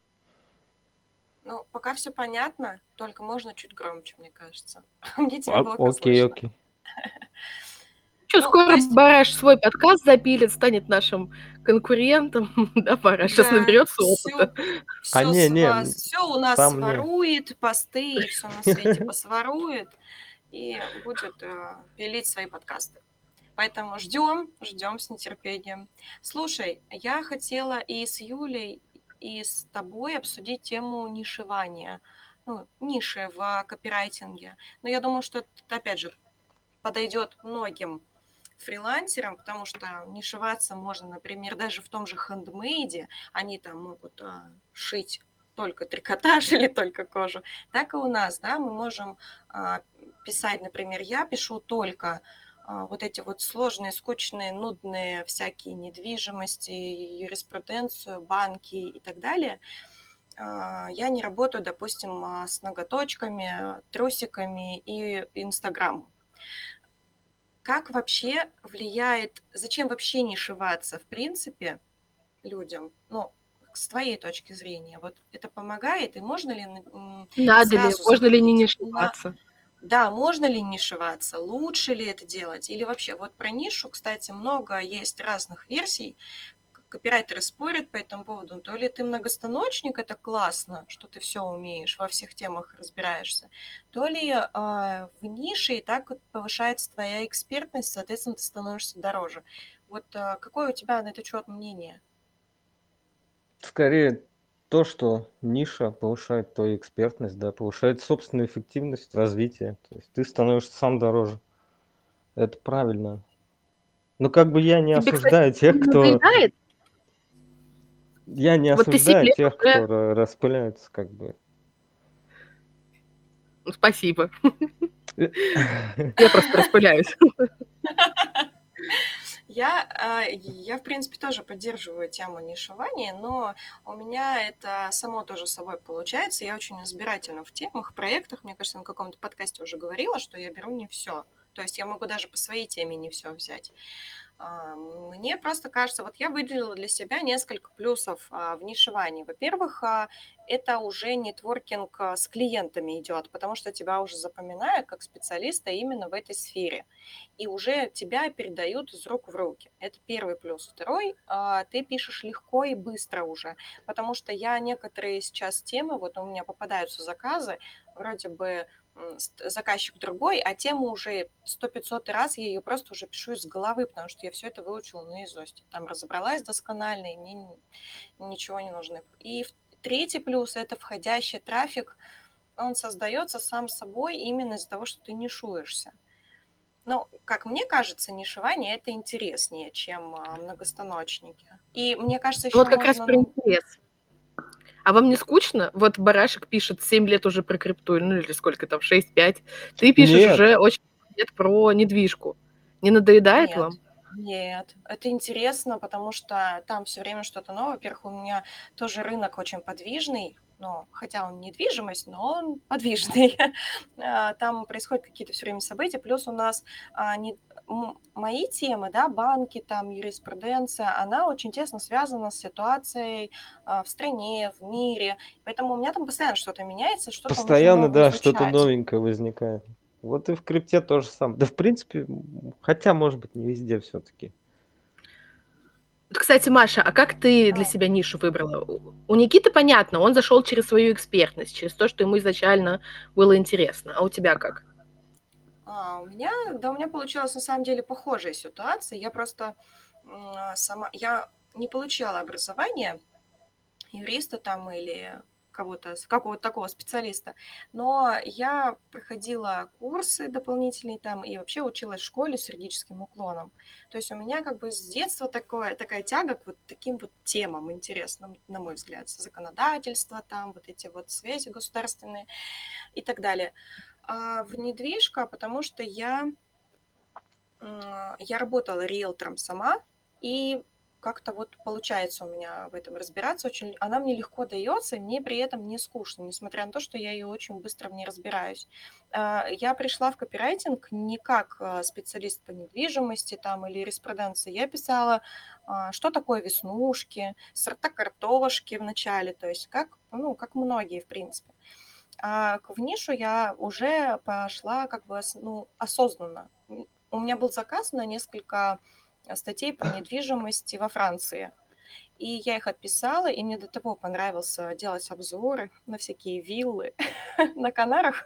Ну, пока все понятно, только можно чуть громче, мне кажется. Мне тебя А, плохо окей, слышно. окей. Что, Ну, скоро Бараш свой подкаст запилит, станет нашим конкурентом. Да, Бараш сейчас наберется опыта. А, не, не, всё у нас сворует, посты и все на свете посворует, и будет э, пилить свои подкасты. Поэтому ждем, ждем с нетерпением. Слушай, я хотела и с Юлей, и с тобой обсудить тему нишевания, ну, ниши в копирайтинге. Но я думаю, что это, опять же, подойдет многим фрилансерам, потому что нишеваться можно, например, даже в том же хендмейде, они там могут а, шить только трикотаж или только кожу, так и у нас, да, мы можем а, писать, например, я пишу только вот эти вот сложные, скучные, нудные всякие недвижимости, юриспруденцию, банки и так далее. А, Я не работаю, допустим, а, с ноготочками, трусиками и Инстаграмом. Как вообще влияет, зачем вообще не шиваться, в принципе, людям? Ну, с твоей точки зрения, вот это помогает, и можно ли Надо ли, можно ли не не шибаться? Да, можно ли не шиваться, лучше ли это делать, или вообще, вот про нишу, кстати, много есть разных версий, копирайтеры спорят по этому поводу, то ли ты многостаночник, это классно, что ты все умеешь, во всех темах разбираешься, то ли а, в нише и так вот повышается твоя экспертность, соответственно, ты становишься дороже. Вот а, какое у тебя на этот счет мнение? Скорее то, что ниша повышает твою экспертность, да, повышает собственную эффективность, развитие. То есть ты становишься сам дороже. Это правильно. Но как бы я не Тебе, кстати, осуждаю тех, Не кто... надоедает? Я не Вот осуждаю тех, уже- кто ра- распыляется, как бы. Ну, Спасибо. Я просто распыляюсь. Я, а, я, в принципе, тоже поддерживаю тему нишевания, но у меня это само тоже собой получается. Я очень избирательна в темах, проектах. Мне кажется, на каком-то подкасте уже говорила, что я беру не все. То есть я могу даже по своей теме не все взять. А, Мне просто кажется, вот я выделила для себя несколько плюсов а, в нишевании. Во-первых, а, это уже нетворкинг с клиентами идет, потому что тебя уже запоминают как специалиста именно в этой сфере и уже тебя передают из рук в руки. Это первый плюс. Второй, ты пишешь легко и быстро уже, потому что я некоторые сейчас темы, вот у меня попадаются заказы, вроде бы заказчик другой, а тему уже сто 500 раз я ее просто уже пишу из головы, потому что я все это выучила наизусть. Там разобралась досконально, и мне ни- ничего не нужно. И третий плюс – это входящий трафик, он создается сам собой именно из-за того, что ты нишуешься. Ну, как мне кажется, нишевание это интереснее, чем а, многостаночники. И мне кажется, еще Вот как раз можно, про ну, интерес. А вам не скучно? Вот Барашек пишет 7 лет уже про крипту, ну или сколько там, 6-5. Ты пишешь Нет. уже очень лет про недвижку. Не надоедает Нет. вам? Нет, это интересно, потому что там все время что-то новое. Во-первых, у меня тоже рынок очень подвижный, но хотя он недвижимость, но он подвижный. А, Там происходят какие-то все время события. Плюс у нас а, не- мои темы, да, банки, там юриспруденция, она очень тесно связана с ситуацией а, в стране, в мире. Поэтому у меня там постоянно что-то меняется, что-то Постоянно, да, что-то новенькое возникает. Вот и в крипте тоже самое. Да, в принципе, хотя, может быть, не везде все-таки. Кстати, Маша, а как ты для себя нишу выбрала? У- Никиты понятно, он зашел через свою экспертность, через то, что ему изначально было интересно. А у тебя как? А, у меня, да, у меня получилась на самом деле похожая ситуация. Я просто сама, я не получала образование юриста там или кого-то, какого-то такого специалиста. Но я проходила курсы дополнительные там и вообще училась в школе с юридическим уклоном. То есть у меня как бы с детства такое, такая тяга к вот таким вот темам интересным, на мой взгляд, законодательство там, вот эти вот связи государственные и так далее. А в недвижка, потому что я, я работала риэлтором сама, и как-то вот получается у меня в этом разбираться. Очень, она мне легко дается, мне при этом не скучно, несмотря на то, что я ее очень быстро в ней разбираюсь. А, я пришла в копирайтинг не как а, специалист по недвижимости там, или юриспруденции. Я писала, а, что такое веснушки, сорта картошки в начале, то есть как, ну, как многие, в принципе. А в нишу я уже пошла как бы ну, осознанно. У меня был заказ на несколько статей про недвижимость во Франции. И я их отписала, и мне до того понравился делать обзоры на всякие виллы на Канарах,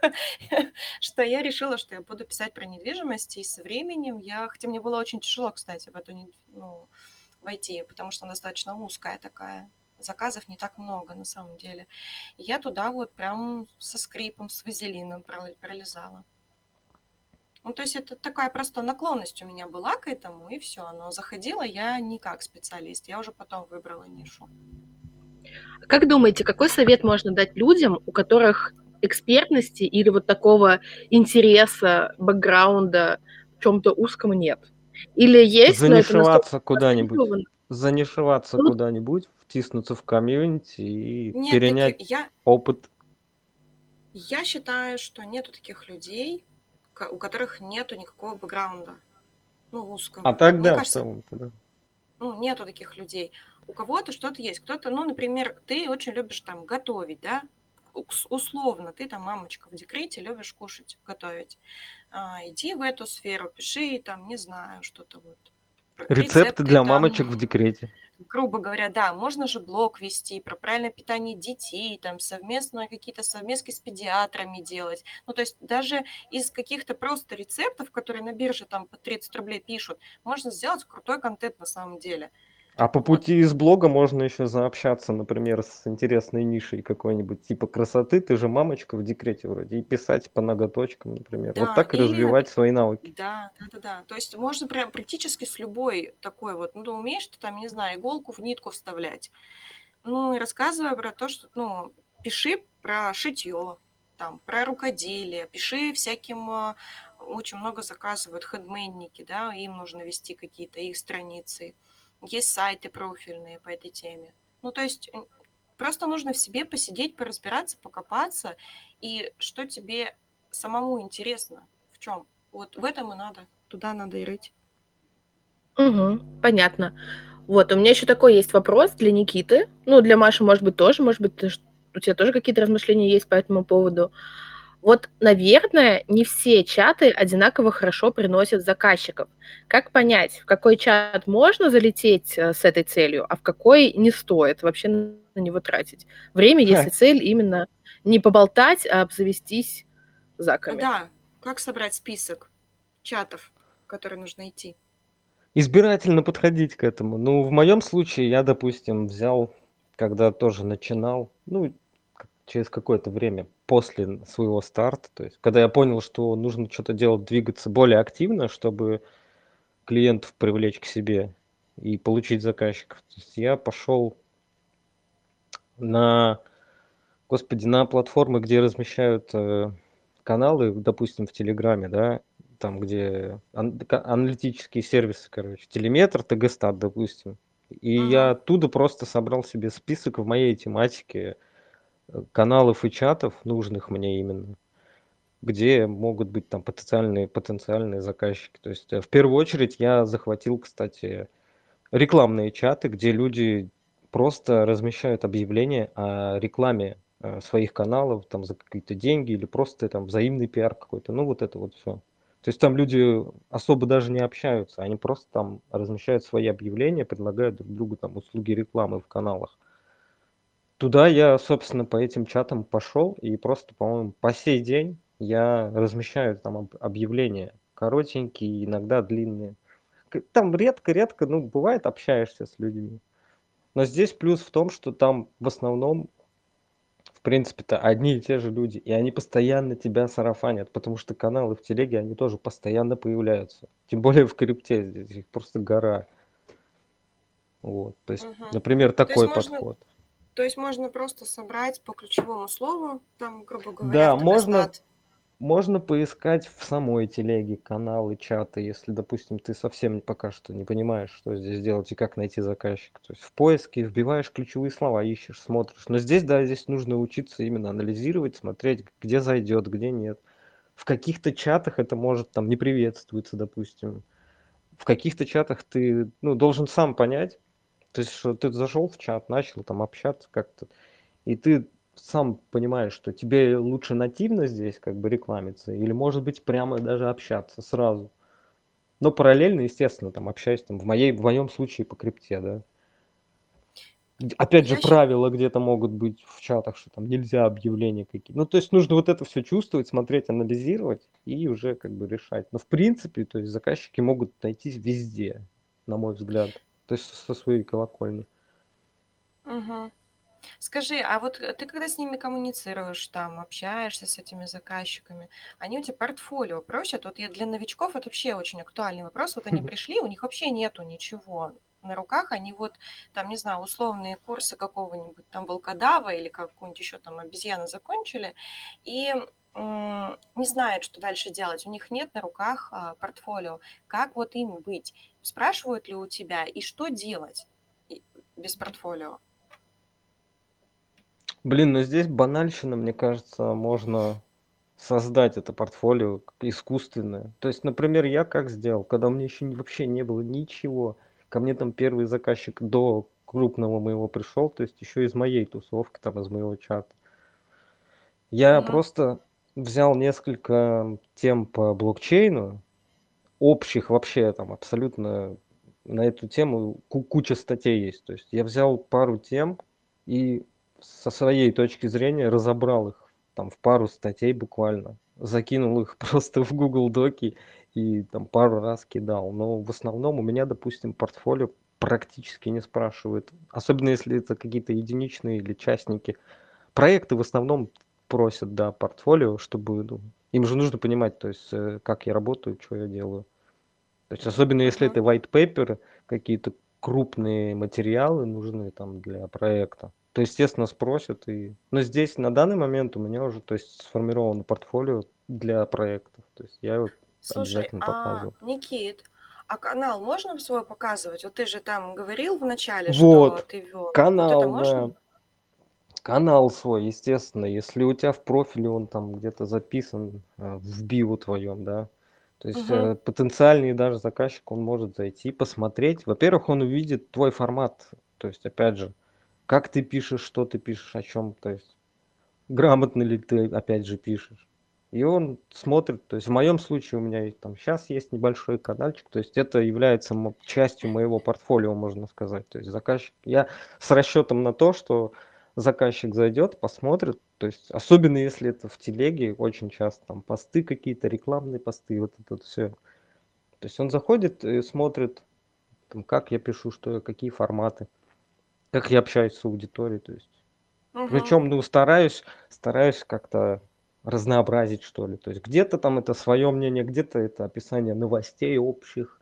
что я решила, что я буду писать про недвижимость. И со временем я, хотя мне было очень тяжело, кстати, в эту ну, войти, потому что она достаточно узкая такая, заказов не так много на самом деле. Я туда вот прям со скрипом, с вазелином пролезала. Ну, то есть это такая просто наклонность у меня была к этому, и все. Но заходила я не как специалист, я уже потом выбрала нишу. Как думаете, какой совет можно дать людям, у которых экспертности или вот такого интереса, бэкграунда в чем-то узком нет? Или есть, Занишеваться куда-нибудь. Занишеваться ну, куда-нибудь, втиснуться в комьюнити и нет, перенять таки, я, опыт. Я считаю, что нету таких людей, у которых нету никакого бэкграунда. Ну, узкого. А тогда Мне кажется, в да. Ну, нету таких людей. У кого-то что-то есть. Кто-то, ну, например, ты очень любишь там готовить, да? Условно, ты там мамочка в декрете, любишь кушать, готовить. А, иди в эту сферу, пиши там, не знаю, что-то вот. Рецепты, рецепты для там, мамочек в декрете грубо говоря, да, можно же блог вести про правильное питание детей, там совместно какие-то совместки с педиатрами делать. Ну, то есть даже из каких-то просто рецептов, которые на бирже там по 30 рублей пишут, можно сделать крутой контент на самом деле. А по пути из блога можно еще заобщаться, например, с интересной нишей какой-нибудь, типа красоты, ты же мамочка в декрете вроде, и писать по ноготочкам, например. Да, вот так и развивать свои навыки. Да, да, да, да. То есть можно прям практически с любой такой вот, ну, ты умеешь ты там, не знаю, иголку в нитку вставлять. Ну, и рассказывай про то, что, ну, пиши про шитье, там, про рукоделие, пиши всяким, а, очень много заказывают хедменники, да, им нужно вести какие-то их страницы есть сайты профильные по этой теме. Ну, то есть просто нужно в себе посидеть, поразбираться, покопаться, и что тебе самому интересно, в чем. Вот в этом и надо, туда надо и рыть. Угу, понятно. Вот, у меня еще такой есть вопрос для Никиты. Ну, для Маши, может быть, тоже. Может быть, у тебя тоже какие-то размышления есть по этому поводу. Вот, наверное, не все чаты одинаково хорошо приносят заказчиков. Как понять, в какой чат можно залететь э, с этой целью, а в какой не стоит вообще на него тратить? Время, если цель именно не поболтать, а обзавестись заками. Да, как собрать список чатов, в которые нужно идти? Избирательно подходить к этому. Ну, в моем случае я, допустим, взял, когда тоже начинал, ну, через какое-то время после своего старта, то есть когда я понял, что нужно что-то делать, двигаться более активно, чтобы клиентов привлечь к себе и получить заказчиков, то есть я пошел на, господи, на платформы, где размещают э, каналы, допустим, в Телеграме, да, там, где ан- аналитические сервисы, короче, Телеметр, ТГстат, допустим. И ага. я оттуда просто собрал себе список в моей тематике, каналов и чатов, нужных мне именно, где могут быть там потенциальные, потенциальные заказчики. То есть э, в первую очередь я захватил, кстати, рекламные чаты, где люди просто размещают объявления о рекламе э, своих каналов там за какие-то деньги или просто там взаимный пиар какой-то. Ну вот это вот все. То есть там люди особо даже не общаются, они просто там размещают свои объявления, предлагают друг другу там услуги рекламы в каналах. Туда я, собственно, по этим чатам пошел, и просто, по-моему, по сей день я размещаю там объявления коротенькие, иногда длинные. Там редко-редко, ну, бывает, общаешься с людьми. Но здесь плюс в том, что там в основном принципе-то одни и те же люди, и они постоянно тебя сарафанят, потому что каналы в телеге, они тоже постоянно появляются. Тем более в крипте здесь их просто гора. Вот, то есть, например, такой подход. То есть можно просто собрать по ключевому слову, там, грубо говоря, Да, можно, можно поискать в самой телеге каналы, чаты, если, допустим, ты совсем пока что не понимаешь, что здесь делать и как найти заказчика. То есть в поиске вбиваешь ключевые слова, ищешь, смотришь. Но здесь, да, здесь нужно учиться именно анализировать, смотреть, где зайдет, где нет. В каких-то чатах это может там не приветствуется, допустим. В каких-то чатах ты ну, должен сам понять, то есть, что ты зашел в чат, начал там общаться как-то, и ты сам понимаешь, что тебе лучше нативно здесь как бы рекламиться, или может быть прямо даже общаться сразу. Но параллельно, естественно, там общаюсь там в моей, в моем случае по крипте, да. Опять же, правила где-то могут быть в чатах, что там нельзя объявления какие. Ну, то есть нужно вот это все чувствовать, смотреть, анализировать и уже как бы решать. Но в принципе, то есть заказчики могут найтись везде, на мой взгляд. То есть со своей колокольни. Мгм. Скажи, а вот э, ты когда с ними коммуницируешь, там, общаешься с этими заказчиками, они у тебя портфолио просят? Вот я для новичков это вообще очень актуальный вопрос. Вот они пришли, у них вообще нету ничего на руках, они вот, там, не знаю, условные курсы какого-нибудь там волкодава или какую-нибудь еще там обезьяны закончили, и не знают, что дальше делать. У них нет на руках а, портфолио. Как вот им быть? Спрашивают ли у тебя, и что делать без портфолио? Блин, ну здесь банальщина, мне кажется, можно создать это портфолио искусственное. То есть, например, я как сделал, когда у меня еще вообще не было ничего, ко мне там первый заказчик до крупного моего пришел, то есть еще из моей тусовки, там из моего чата. Я Мгм. просто взял несколько тем по блокчейну, общих вообще там абсолютно на эту тему ку- куча статей есть. То есть я взял пару тем и со своей точки зрения разобрал их там в пару статей буквально, закинул их просто в Google Доки и там пару раз кидал. Но в основном у меня, допустим, портфолио практически не спрашивают, особенно если это какие-то единичные или частники. Проекты в основном просят, да, портфолио, чтобы ну, им же нужно понимать, то есть э, как я работаю, что я делаю. То есть особенно если это white paper, какие-то крупные материалы нужны там для проекта, то естественно спросят и. Но здесь на данный момент у меня уже, то есть сформировано портфолио для проектов, то есть я его Слушай, обязательно а, показываю. Никит, а канал можно свой показывать? Вот ты же там говорил в начале, что Вот, ты вел. Вот это канал, можно? да, канал свой, естественно, если у тебя в профиле он там где-то записан э, в био твоем, да, то есть э, потенциальный даже заказчик, он может зайти, посмотреть. Во-первых, он увидит твой формат, то есть, опять же, как ты пишешь, что ты пишешь, о чем, то есть, грамотно ли ты, опять же, пишешь. И он смотрит, то есть в моем случае у меня там сейчас есть небольшой каналчик, то есть это является частью моего портфолио, можно сказать. То есть заказчик, я с расчетом на то, что заказчик зайдет, посмотрит, то есть особенно если это в телеге, очень часто там посты какие-то, рекламные посты, вот это вот все. То есть он заходит и смотрит, там, как я пишу, что какие форматы, как я общаюсь с аудиторией, то есть Мгм. причем, ну, стараюсь, стараюсь как-то разнообразить, что ли. То есть где-то там это свое мнение, где-то это описание новостей общих,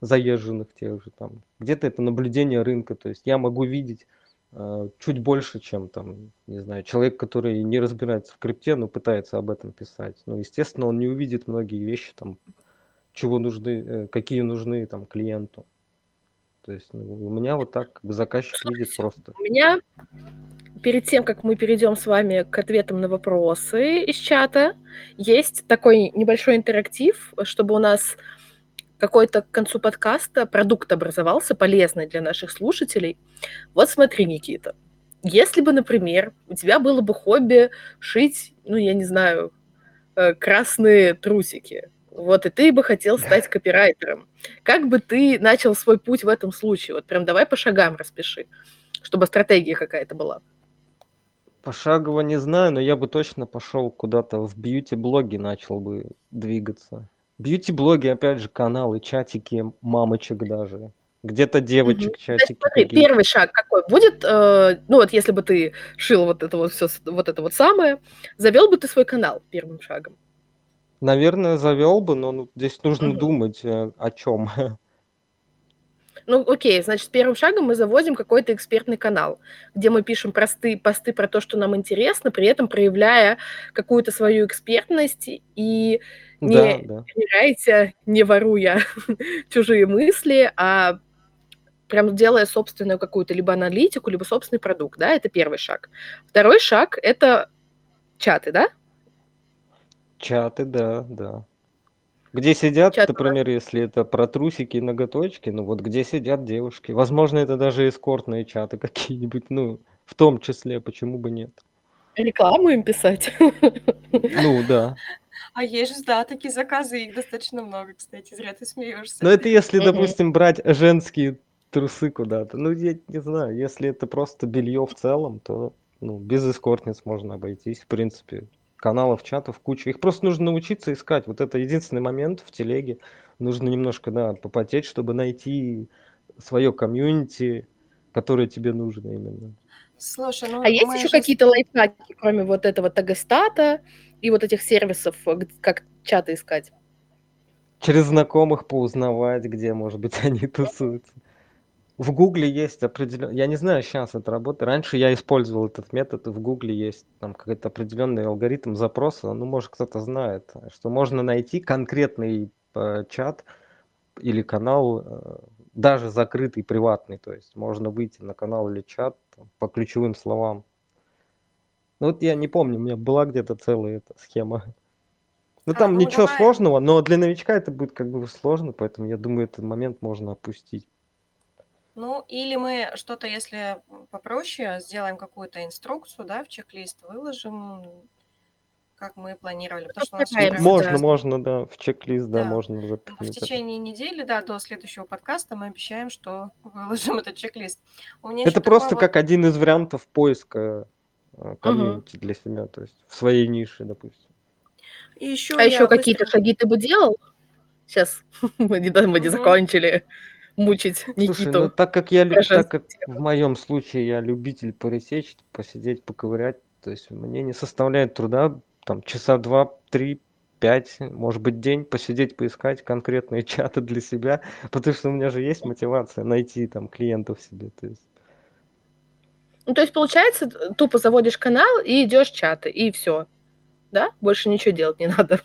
заезженных тех же там, где-то это наблюдение рынка. То есть я могу видеть чуть больше, чем там, не знаю, человек, который не разбирается в крипте, но пытается об этом писать. Ну, естественно, он не увидит многие вещи там, чего нужны, э, какие нужны там клиенту. То есть ну, у меня вот так как бы заказчик видит просто. У меня перед тем, как мы перейдем с вами к ответам на вопросы из чата, есть такой небольшой интерактив, чтобы у нас какой-то к концу подкаста продукт образовался, полезный для наших слушателей. Вот смотри, Никита, если бы, например, у тебя было бы хобби шить, ну, я не знаю, э, красные трусики, вот, и ты бы хотел стать копирайтером, как бы ты начал свой путь в этом случае? Вот прям давай по шагам распиши, чтобы стратегия какая-то была. Пошагово не знаю, но я бы точно пошел куда-то в бьюти-блоги, начал бы двигаться. Бьюти-блоги, опять же, каналы, чатики мамочек даже. Где-то девочек. Значит, чатики смотри, какие-то. первый шаг какой будет? э, ну вот если бы ты шил вот это вот все, вот это вот самое, завел бы ты свой канал первым шагом. Наверное, завел бы, но ну, здесь нужно Мгм. думать э, о чем. Ну, окей, значит, первым шагом мы заводим какой-то экспертный канал, где мы пишем простые посты про то, что нам интересно, при этом проявляя какую-то свою экспертность и не да. проверяйте, не воруя чужие мысли, а прям делая собственную какую-то либо аналитику, либо собственный продукт, да, это первый шаг. Второй шаг — это чаты, да? Чаты, да, да. Где сидят, Чат например, если это про трусики и ноготочки, ну вот где сидят девушки. Возможно, это даже эскортные чаты какие-нибудь, ну, в том числе, почему бы нет. Рекламу им писать. Ну, да. А есть же, да, такие заказы, их достаточно много, кстати, зря ты смеешься. Но это если, допустим, брать женские трусы куда-то. Ну, я не знаю, если это просто белье в целом, то ну, без эскортниц можно обойтись, в принципе. Каналов, чатов куча. Их просто нужно научиться искать. Вот это единственный момент в телеге. Нужно немножко, да, попотеть, чтобы найти свое комьюнити, которое тебе нужно именно. Слушай, ну А есть еще же- какие-то лайфхаки, кроме вот этого тагостата и вот этих сервисов, э, как чаты искать? Через знакомых поузнавать, где, может быть, они тусуются. В Гугле есть определенный... Я не знаю, сейчас это работает. Раньше я использовал этот метод, в Гугле есть там какой-то определенный алгоритм запроса. Ну, может, кто-то знает, что можно найти конкретный э, чат или канал, э, даже закрытый, приватный. То есть можно выйти на канал или чат там, по ключевым словам. Ну, вот я не помню, у меня была где-то целая эта схема. Ну, А, там ну, ничего давай. сложного, но для новичка это будет как бы сложно, поэтому я думаю, этот момент можно опустить. Ну, или мы что-то, если попроще, сделаем какую-то инструкцию, да, в чек-лист, выложим, как мы планировали. Потому что у нас Можно, да. можно, да, в чек-лист, да, Да. можно В запихнуть. это. течение недели, да, до следующего подкаста мы обещаем, что выложим этот чек-лист. Это просто такой как один из вариантов поиска э, комьюнити для себя, то есть в своей нише, допустим. И еще А еще какие-то шаги ты бы делал? Сейчас мы не, мы не закончили мучить Слушай, ну Никиту. так как я, про так как в моем случае я любитель поресечь, посидеть, поковырять, то есть мне не составляет труда там часа два, три, пять, может быть, день посидеть, поискать конкретные чаты для себя, потому что у меня же есть мотивация найти там клиентов себе, то есть. Ну, то есть, получается, тупо заводишь канал и идешь в чаты, и все. Да? Больше ничего делать не надо.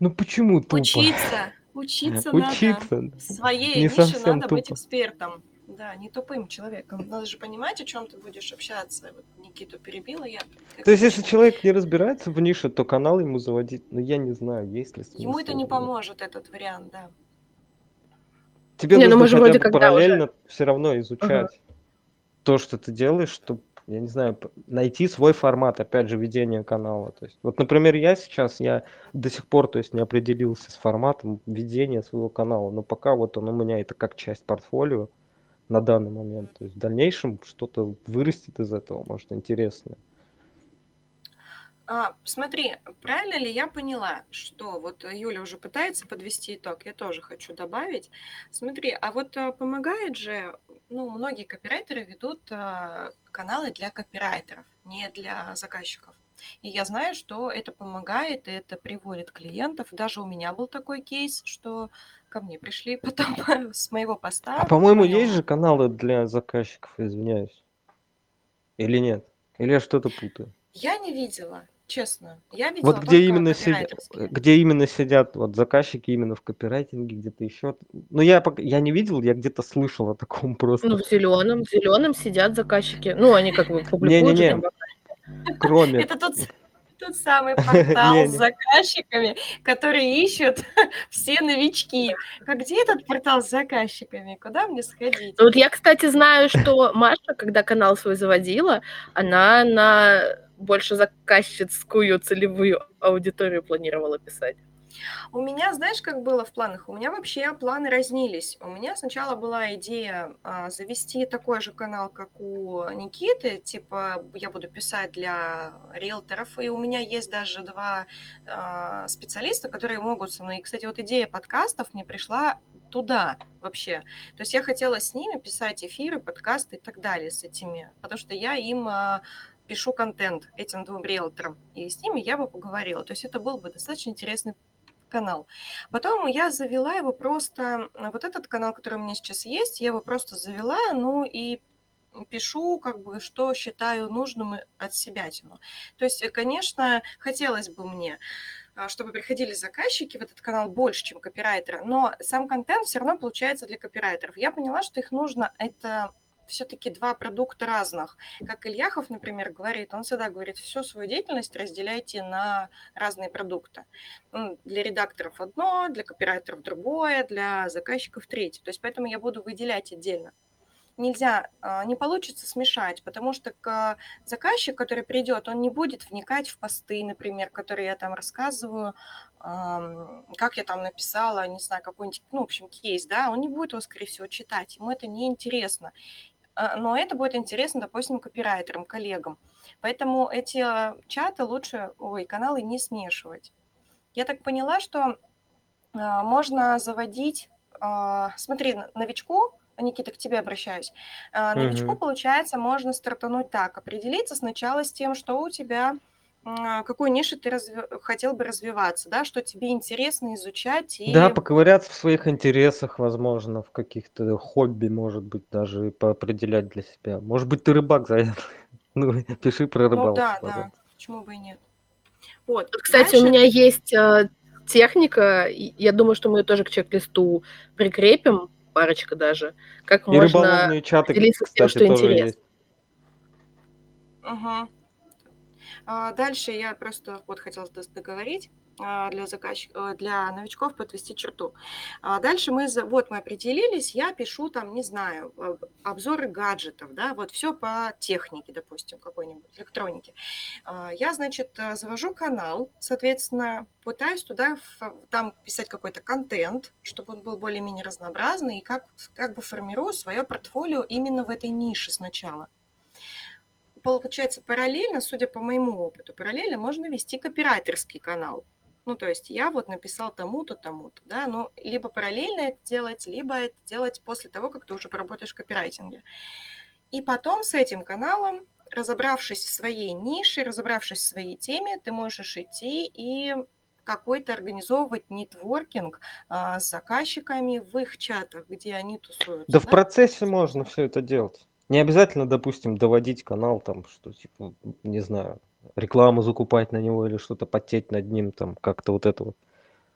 Ну почему тупо? Учиться, учиться, Учиться. надо. В своей Не нише совсем надо быть тупо. экспертом. Да, не тупым человеком. Надо же понимать, о чем ты будешь общаться. Вот Никиту перебила я. То есть, если человек не разбирается в нише, то канал ему заводить, ну я не знаю, есть ли Ему это смысл, не поможет, этот вариант, да. Тебе Не, ну нужно мы же хотя вроде параллельно все равно изучать то, что ты делаешь, чтобы, я не знаю, найти свой формат, опять же, ведения канала. То есть, вот, например, я сейчас, я до сих пор, то есть, не определился с форматом ведения своего канала, но пока вот он у меня это как часть портфолио на данный момент. То есть, в дальнейшем что-то вырастет из этого, может, интересное. А, смотри, правильно ли я поняла, что вот Юля уже пытается подвести итог, я тоже хочу добавить. Смотри, а вот а, помогает же, ну, многие копирайтеры ведут а, каналы для копирайтеров, не для заказчиков. И я знаю, что это помогает, и это приводит клиентов. Даже у меня был такой кейс, что ко мне пришли потом с моего поста. А по-моему, моём- есть же каналы для заказчиков, извиняюсь. Или нет? Или я что-то путаю? Я не видела, честно. Я видела Вот где именно сидят, где именно сидят вот заказчики именно в копирайтинге, где-то еще. Ну я пока я не видел, я где-то слышал о таком просто. Ну, в зеленом, в зеленом сидят заказчики. Ну, они как бы публикуют Не-не-не. там Кроме Это тот, тот самый портал с заказчиками, которые ищут все новички. А где этот портал с заказчиками? Куда мне сходить? Ну, Вот я, кстати, знаю, что Маша, когда канал свой заводила, она на больше заказчицкую целевую аудиторию планировала писать. У меня, знаешь, как было в планах? У меня вообще планы разнились. У меня сначала была идея а, завести такой же канал, как у Никиты, типа я буду писать для риэлторов, и у меня есть даже два а, специалиста, которые могут со мной. И, кстати, вот идея подкастов мне пришла туда вообще. То есть я хотела с ними писать эфиры, подкасты и так далее с этими, потому что я им а, пишу контент этим двум риэлторам, и с ними я бы поговорила. То есть это был бы достаточно интересный канал. Потом я завела его просто, вот этот канал, который у меня сейчас есть, я его просто завела, ну и пишу, как бы, что считаю нужным от себя тяну. То есть, конечно, хотелось бы мне, а, чтобы приходили заказчики в этот канал больше, чем копирайтеры, но сам контент все равно получается для копирайтеров. Я поняла, что их нужно, это все-таки два продукта разных. Как Ильяхов, например, говорит, он всегда говорит, всю свою деятельность разделяйте на разные продукты. Для редакторов одно, для копирайтеров другое, для заказчиков третье. То есть поэтому я буду выделять отдельно нельзя, а, не получится смешать, потому что заказчик, который придет, он не будет вникать в посты, например, которые я там рассказываю, как я там написала, не знаю, какой-нибудь, ну, в общем, кейс, да, он не будет его, скорее всего, читать, ему это не интересно. А, но это будет интересно, допустим, копирайтерам, коллегам. Поэтому эти а, чаты лучше, ой, каналы не смешивать. Я так поняла, что можно заводить, смотри, новичку Никита, к тебе обращаюсь. А, новичку, получается, можно стартануть так, определиться сначала с тем, что у тебя а, какой нише ты разви... хотел бы развиваться, да, что тебе интересно изучать. И... Да, поковыряться в своих интересах, возможно, в каких-то хобби, может быть, даже поопределять для себя. Может быть, ты рыбак, Заян. Ну, пиши про рыбалку. Ну да, пожалуйста. да, почему бы и нет. Вот, кстати, Дальше... у меня есть э, техника, я думаю, что мы ее тоже к чек-листу прикрепим, парочка даже. Как и можно чаты, делиться кстати, тем, что интересно. Есть. Угу. А, дальше я просто вот хотела договорить. А, для, заказчиков, э, для новичков подвести черту. А дальше мы, вот мы определились, я пишу там, не знаю, обзоры гаджетов, да, вот все по технике, допустим, какой-нибудь электроники. А, я, значит, э, завожу канал, соответственно, пытаюсь туда там писать какой-то контент, чтобы он был более-менее разнообразный, и как, как бы формирую свое портфолио именно в этой нише сначала получается, параллельно, судя по моему опыту, параллельно можно вести копирайтерский канал. Ну, то есть я вот написал тому-то, тому-то, да, но либо параллельно это делать, либо это делать после того, как ты уже поработаешь в копирайтинге. И потом с этим каналом, разобравшись в своей нише, разобравшись в своей теме, ты можешь идти и какой-то организовывать нетворкинг а, с заказчиками в их чатах, где они тусуются. Да, да в процессе можно все это делать. Не обязательно, допустим, доводить канал там, что типа, не знаю, рекламу закупать на него или что-то потеть над ним, там как-то вот это вот.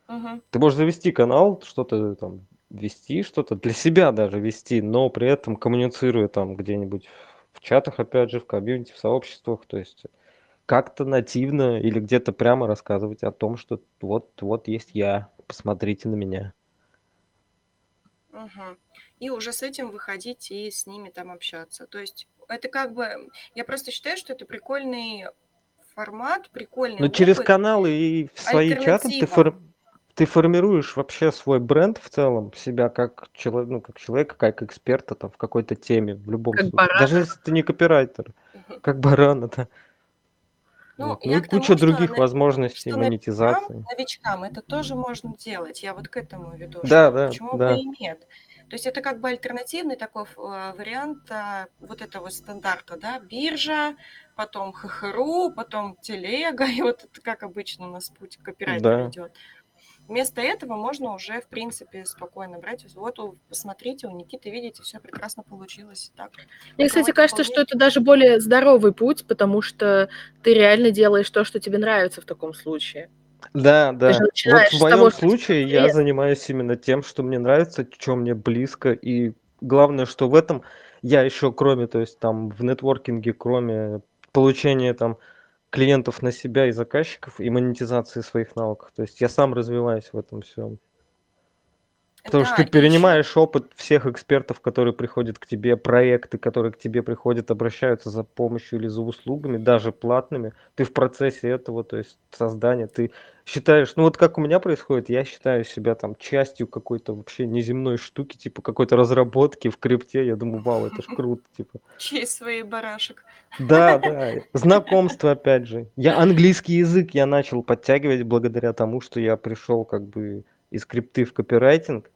Угу. Ты можешь завести канал, что-то там вести, что-то для себя даже вести, но при этом коммуницируя там где-нибудь в чатах, опять же, в комьюнити, в сообществах, то есть как-то нативно или где-то прямо рассказывать о том, что вот, вот есть я, посмотрите на меня. Угу. И уже с этим выходить и с ними там общаться. То есть это как бы, я просто считаю, что это прикольный формат, прикольный. Ну, через каналы и в свои чаты ты, фор... ты формируешь вообще свой бренд в целом, себя как, человек, ну, как человека, как эксперта там, в какой-то теме, в любом как случае. Барана. Даже если ты не копирайтер, как барана, да. Ну, вот. ну и куча тому, других что, возможностей что монетизации. Новичкам это тоже можно делать. Я вот к этому веду. Да, да. Почему да. бы и нет? То есть это как бы альтернативный такой э, вариант а, вот этого стандарта, да, биржа, потом ХХРУ, потом телега, и вот это как обычно у нас путь копирайтера да. идет. Вместо этого можно уже, в принципе, спокойно брать. Вот, посмотрите, у Никиты, видите, все прекрасно получилось. Так. Мне, кстати, кажется, вполне... что это даже более здоровый путь, потому что ты реально делаешь то, что тебе нравится в таком случае. Да, да. Вот в моем того, случае я занимаюсь именно тем, что мне нравится, что мне близко, и главное, что в этом я еще, кроме, то есть там в нетворкинге, кроме получения там клиентов на себя и заказчиков и монетизации своих навыков, то есть я сам развиваюсь в этом всем. Потому да, что ты перенимаешь еще... опыт всех экспертов, которые приходят к тебе, проекты, которые к тебе приходят, обращаются за помощью или за услугами, даже платными. Ты в процессе этого, то есть создания, ты считаешь, ну вот как у меня происходит, я считаю себя там частью какой-то вообще неземной штуки, типа какой-то разработки в крипте, я думаю, вау, это ж круто, типа. Чей свои барашек. Да, да, знакомство опять же. Я английский язык я начал подтягивать благодаря тому, что я пришел как бы из крипты в копирайтинг,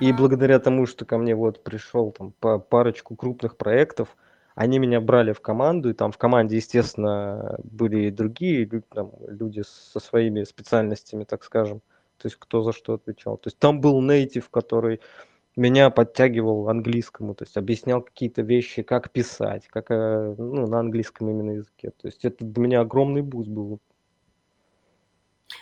И благодаря тому, что ко мне вот пришел там па парочку крупных проектов, они меня брали в команду, и там в команде, естественно, были и другие лю там люди со своими специальностями, так скажем, то есть кто за что отвечал. То есть там был native, который меня подтягивал английскому, то есть объяснял какие-то вещи, как писать, как, э, ну, на английском именно языке. То есть это для меня огромный boost был.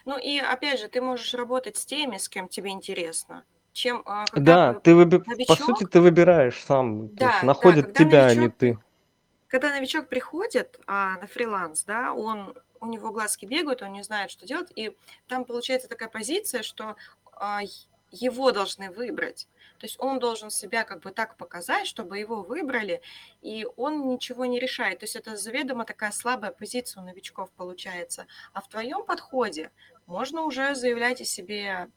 Ну и опять же, ты можешь работать с теми, с кем тебе интересно. Чем, а, когда Да, ты выби по новичок, сути, ты выбираешь сам, то да, есть да, находят когда тебя, а не новичок, ты. когда новичок приходит а, на фриланс, да, он, у него глазки бегают, он не знает, что делать, и там получается такая позиция, что а, его должны выбрать. То есть он должен себя как бы так показать, чтобы его выбрали, и он ничего не решает. То есть это заведомо такая слабая позиция у новичков получается. А в твоем подходе можно уже заявлять о себе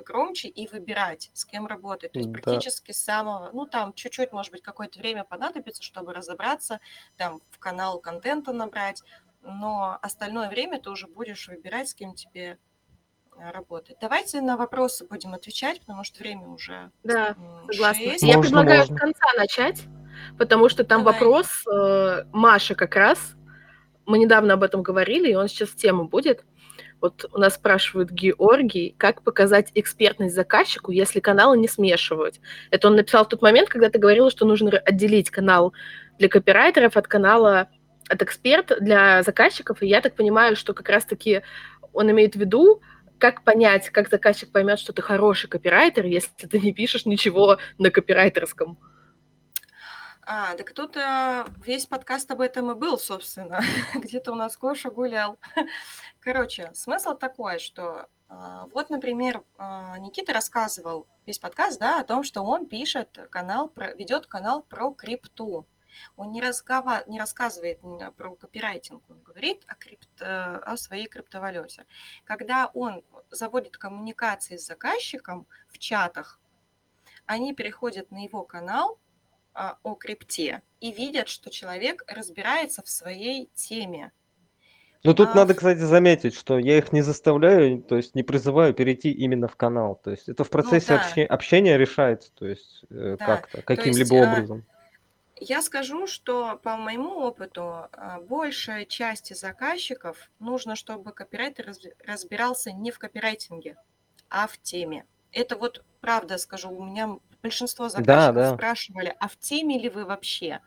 громче и выбирать, с кем работать. То есть Да. практически с самого, ну там чуть-чуть, может быть, какое-то время понадобится, чтобы разобраться, там в канал контента набрать, но остальное время ты уже будешь выбирать, с кем тебе э, работать. Давайте на вопросы будем отвечать, потому что время уже Да, согласна. шесть. Я Можно, предлагаю можно. с конца начать, потому что там Давай. вопрос э, Маши как раз. Мы недавно об этом говорили, и он сейчас в тему будет. Вот у нас спрашивают Георгий, как показать экспертность заказчику, если каналы не смешивать. Это он написал в тот момент, когда ты говорила, что нужно отделить канал для копирайтеров от канала от эксперт для заказчиков. И я так понимаю, что как раз-таки он имеет в виду, как понять, как заказчик поймет, что ты хороший копирайтер, если ты не пишешь ничего на копирайтерском. А, так тут а, весь подкаст об этом и был, собственно. Где-то у нас Гоша гулял. Короче, смысл такой, что а, вот, например, а, Никита рассказывал весь подкаст, да, о том, что он пишет канал, ведет канал про крипту. Он не, разгова- не рассказывает про копирайтинг, он говорит о, крипто- о своей криптовалюте. Когда он заводит коммуникации с заказчиком в чатах, они переходят на его канал, о крипте и видят, что человек разбирается в своей теме. Ну тут А, надо, кстати, заметить, что я их не заставляю, то есть не призываю перейти именно в канал. То есть это в Ну процессе да, обще- общения решается, то есть э, да. как-то, каким-либо а, образом. я скажу, что по моему опыту а, большая часть заказчиков нужно, чтобы копирайтер разби- разбирался не в копирайтинге, а в теме. Это вот правда скажу, у меня большинство Да, заказчиков да. спрашивали, а в теме ли вы вообще?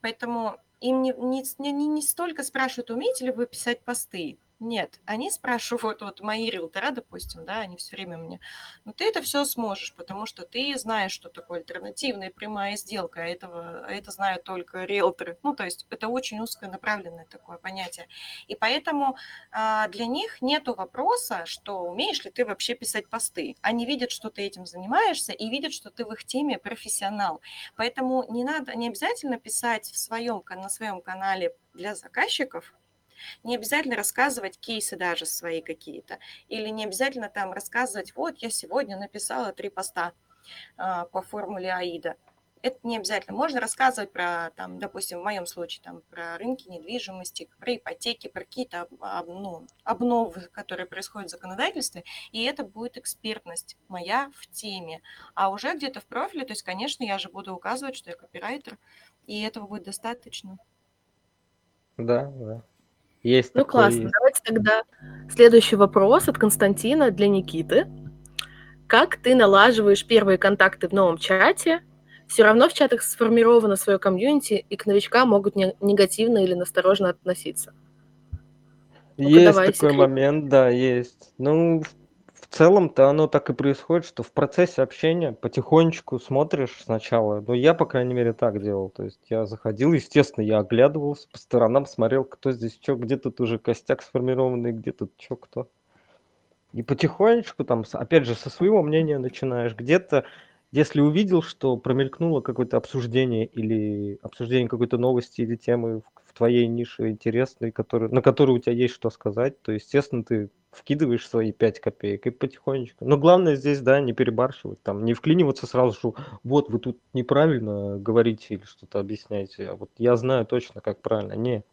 Поэтому им не, не, не- не столько спрашивают, умеете ли вы писать посты. Нет, они спрашивают, вот мои риэлтора, допустим, да, они все время мне, ну ты это все сможешь, потому что ты знаешь, что такое альтернативная прямая сделка, а этого, а это знают только риэлторы. Ну, то есть это очень узконаправленное такое понятие. И поэтому а, для них нету вопроса, что умеешь ли ты вообще писать посты. Они видят, что ты этим занимаешься, и видят, что ты в их теме профессионал. Поэтому не надо, не обязательно писать в своем, на своем канале для заказчиков, не обязательно рассказывать кейсы даже свои какие-то, или не обязательно там рассказывать, вот я сегодня написала три поста а, по формуле АИДа. Это не обязательно. Можно рассказывать про, там, допустим, в моем случае, там, про рынки недвижимости, про ипотеки, про какие-то ну, обновы, которые происходят в законодательстве, и это будет экспертность моя в теме. А уже где-то в профиле, то есть, конечно, я же буду указывать, что я копирайтер, и этого будет достаточно. Да, да. Есть Ну, такое, классно. Давайте тогда следующий вопрос от Константина для Никиты. Как ты налаживаешь первые контакты в новом чате? Все равно в чатах сформировано свое комьюнити, и к новичкам могут не- негативно или насторожно относиться. Ну-ка, Есть такой секрет. момент, да, есть. Ну, в в целом-то оно так и происходит, что в процессе общения потихонечку смотришь сначала. Ну, я, по крайней мере, так делал. То есть я заходил, естественно, я оглядывался по сторонам, смотрел, кто здесь что, где тут уже костяк сформированный, где тут что, кто. И потихонечку там, опять же, со своего мнения начинаешь. Где-то, если увидел, что промелькнуло какое-то обсуждение или обсуждение какой-то новости или темы в твоей нише интересной, который, на которую у тебя есть что сказать, то, естественно, ты вкидываешь свои 5 копеек и потихонечку. Но главное здесь, да, не перебарщивать, там, не вклиниваться сразу, что вот вы тут неправильно говорите или что-то объясняете, а вот я знаю точно, как правильно. Не,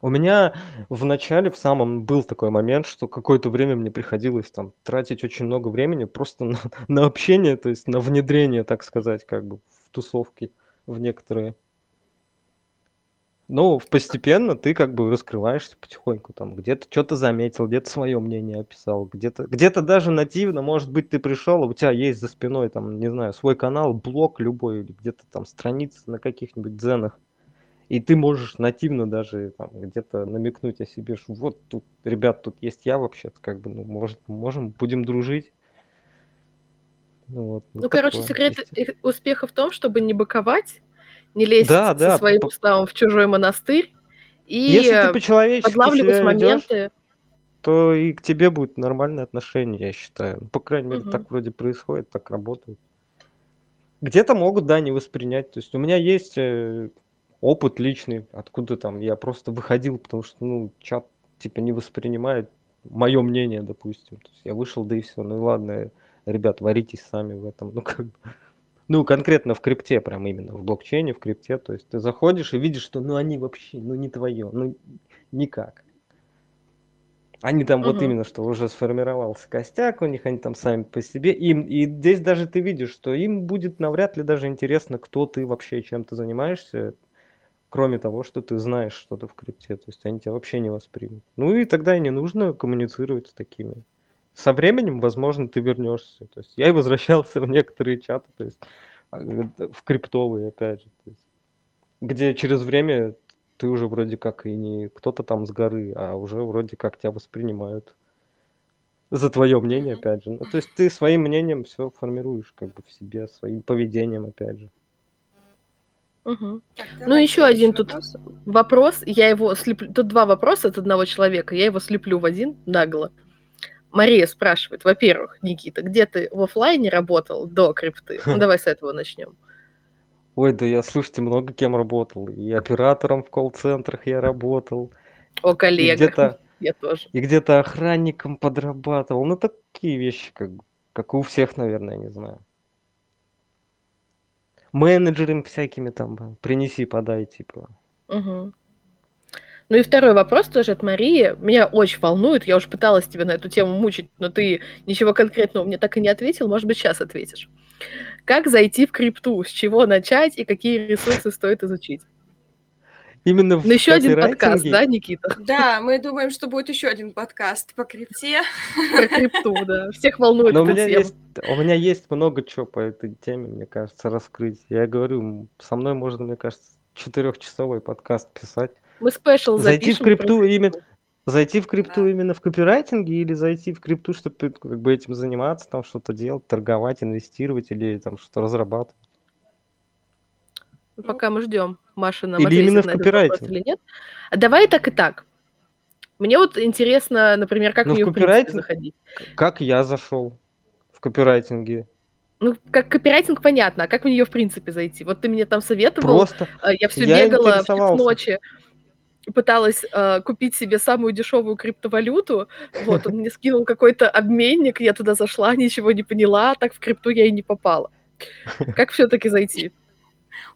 У меня в начале, в самом, был такой момент, что какое-то время мне приходилось там тратить очень много времени просто на, на общение, то есть на внедрение, так сказать, как бы в тусовки, в некоторые. Ну, постепенно ты как бы раскрываешься потихоньку, там где-то что-то заметил, где-то свое мнение описал, где-то где-то даже нативно, может быть, ты пришел, а у тебя есть за спиной, там, не знаю, свой канал, блог любой, или где-то там страница на каких-нибудь дзенах, и ты можешь нативно даже там, где-то намекнуть о себе, что вот тут, ребят, тут есть я вообще-то, как бы, ну, может, можем, будем дружить. Ну, вот, ну, ну короче, секрет есть. успеха в том, чтобы не быковать, не лезть да, со да, своим уставом в чужой монастырь и Если ты подлавливать моменты. Идешь, то и к тебе будет нормальное отношение, я считаю. Ну, по крайней мере, угу. так вроде происходит, так работает. Где-то могут, да, не воспринять. То есть у меня есть э, опыт личный, откуда там я просто выходил, потому что, ну, чат типа не воспринимает мое мнение, допустим. То есть я вышел, да и все. Ну и ладно, ребят, варитесь сами в этом. Ну, как бы ну, конкретно в крипте, прям именно в блокчейне, в крипте. То есть ты заходишь и видишь, что ну они вообще, ну не твое, ну никак. Они там угу. вот именно, что уже сформировался костяк у них, они там сами по себе. Им, и здесь даже ты видишь, что им будет навряд ли даже интересно, кто ты вообще, чем ты занимаешься, кроме того, что ты знаешь что-то в крипте. То есть они тебя вообще не воспримут. Ну и тогда и не нужно коммуницировать с такими со временем, возможно, ты вернешься. То есть я и возвращался в некоторые чаты, то есть а, в криптовые, опять же. То есть, где через время ты уже вроде как и не кто-то там с горы, а уже вроде как тебя воспринимают за твое мнение, опять же. Ну, то есть ты своим мнением все формируешь как бы в себе, своим поведением, опять же. Угу. Ну, еще один тут вопрос. Я его слеплю. Тут два вопроса от одного человека. Я его слеплю в один нагло. Мария спрашивает, во-первых, Никита, где ты в офлайне работал до крипты? Ну, давай с этого начнем. Ой, да я, слушайте, много кем работал. И оператором в колл-центрах я работал. О, коллега. Где-то, я тоже. И где-то охранником подрабатывал. Ну, такие вещи, как, как у всех, наверное, не знаю. Менеджером всякими там, принеси, подай, типа. Угу. Ну и второй вопрос тоже от Марии. Меня очень волнует. Я уже пыталась тебя на эту тему мучить, но ты ничего конкретного мне так и не ответил. Может быть, сейчас ответишь. Как зайти в крипту? С чего начать и какие ресурсы стоит изучить? Именно в ну, еще один подкаст, да, Никита? Да, мы думаем, что будет еще один подкаст по крипте. Про крипту, да. Всех волнует Но у меня, есть, у меня есть много чего по этой теме, мне кажется, раскрыть. Я говорю, со мной можно, мне кажется, четырехчасовой подкаст писать. Мы спешл Зайти в крипту именно зайти в крипту да. именно в копирайтинге или зайти в крипту, чтобы как бы этим заниматься, там что-то делать, торговать, инвестировать или там что-то разрабатывать? Ну, пока мы ждем, Маша нам или именно в копирайтинге. или нет. Давай так и так. Мне вот интересно, например, как ну, мне в, в заходить. Как я зашел в копирайтинге? Ну, как копирайтинг понятно, а как в нее в принципе зайти? Вот ты мне там советовал, Просто а, я все я бегала в ночи, пыталась э, купить себе самую дешевую криптовалюту. Вот, он мне скинул какой-то обменник, я туда зашла, ничего не поняла, так в крипту я и не попала. Как все-таки зайти?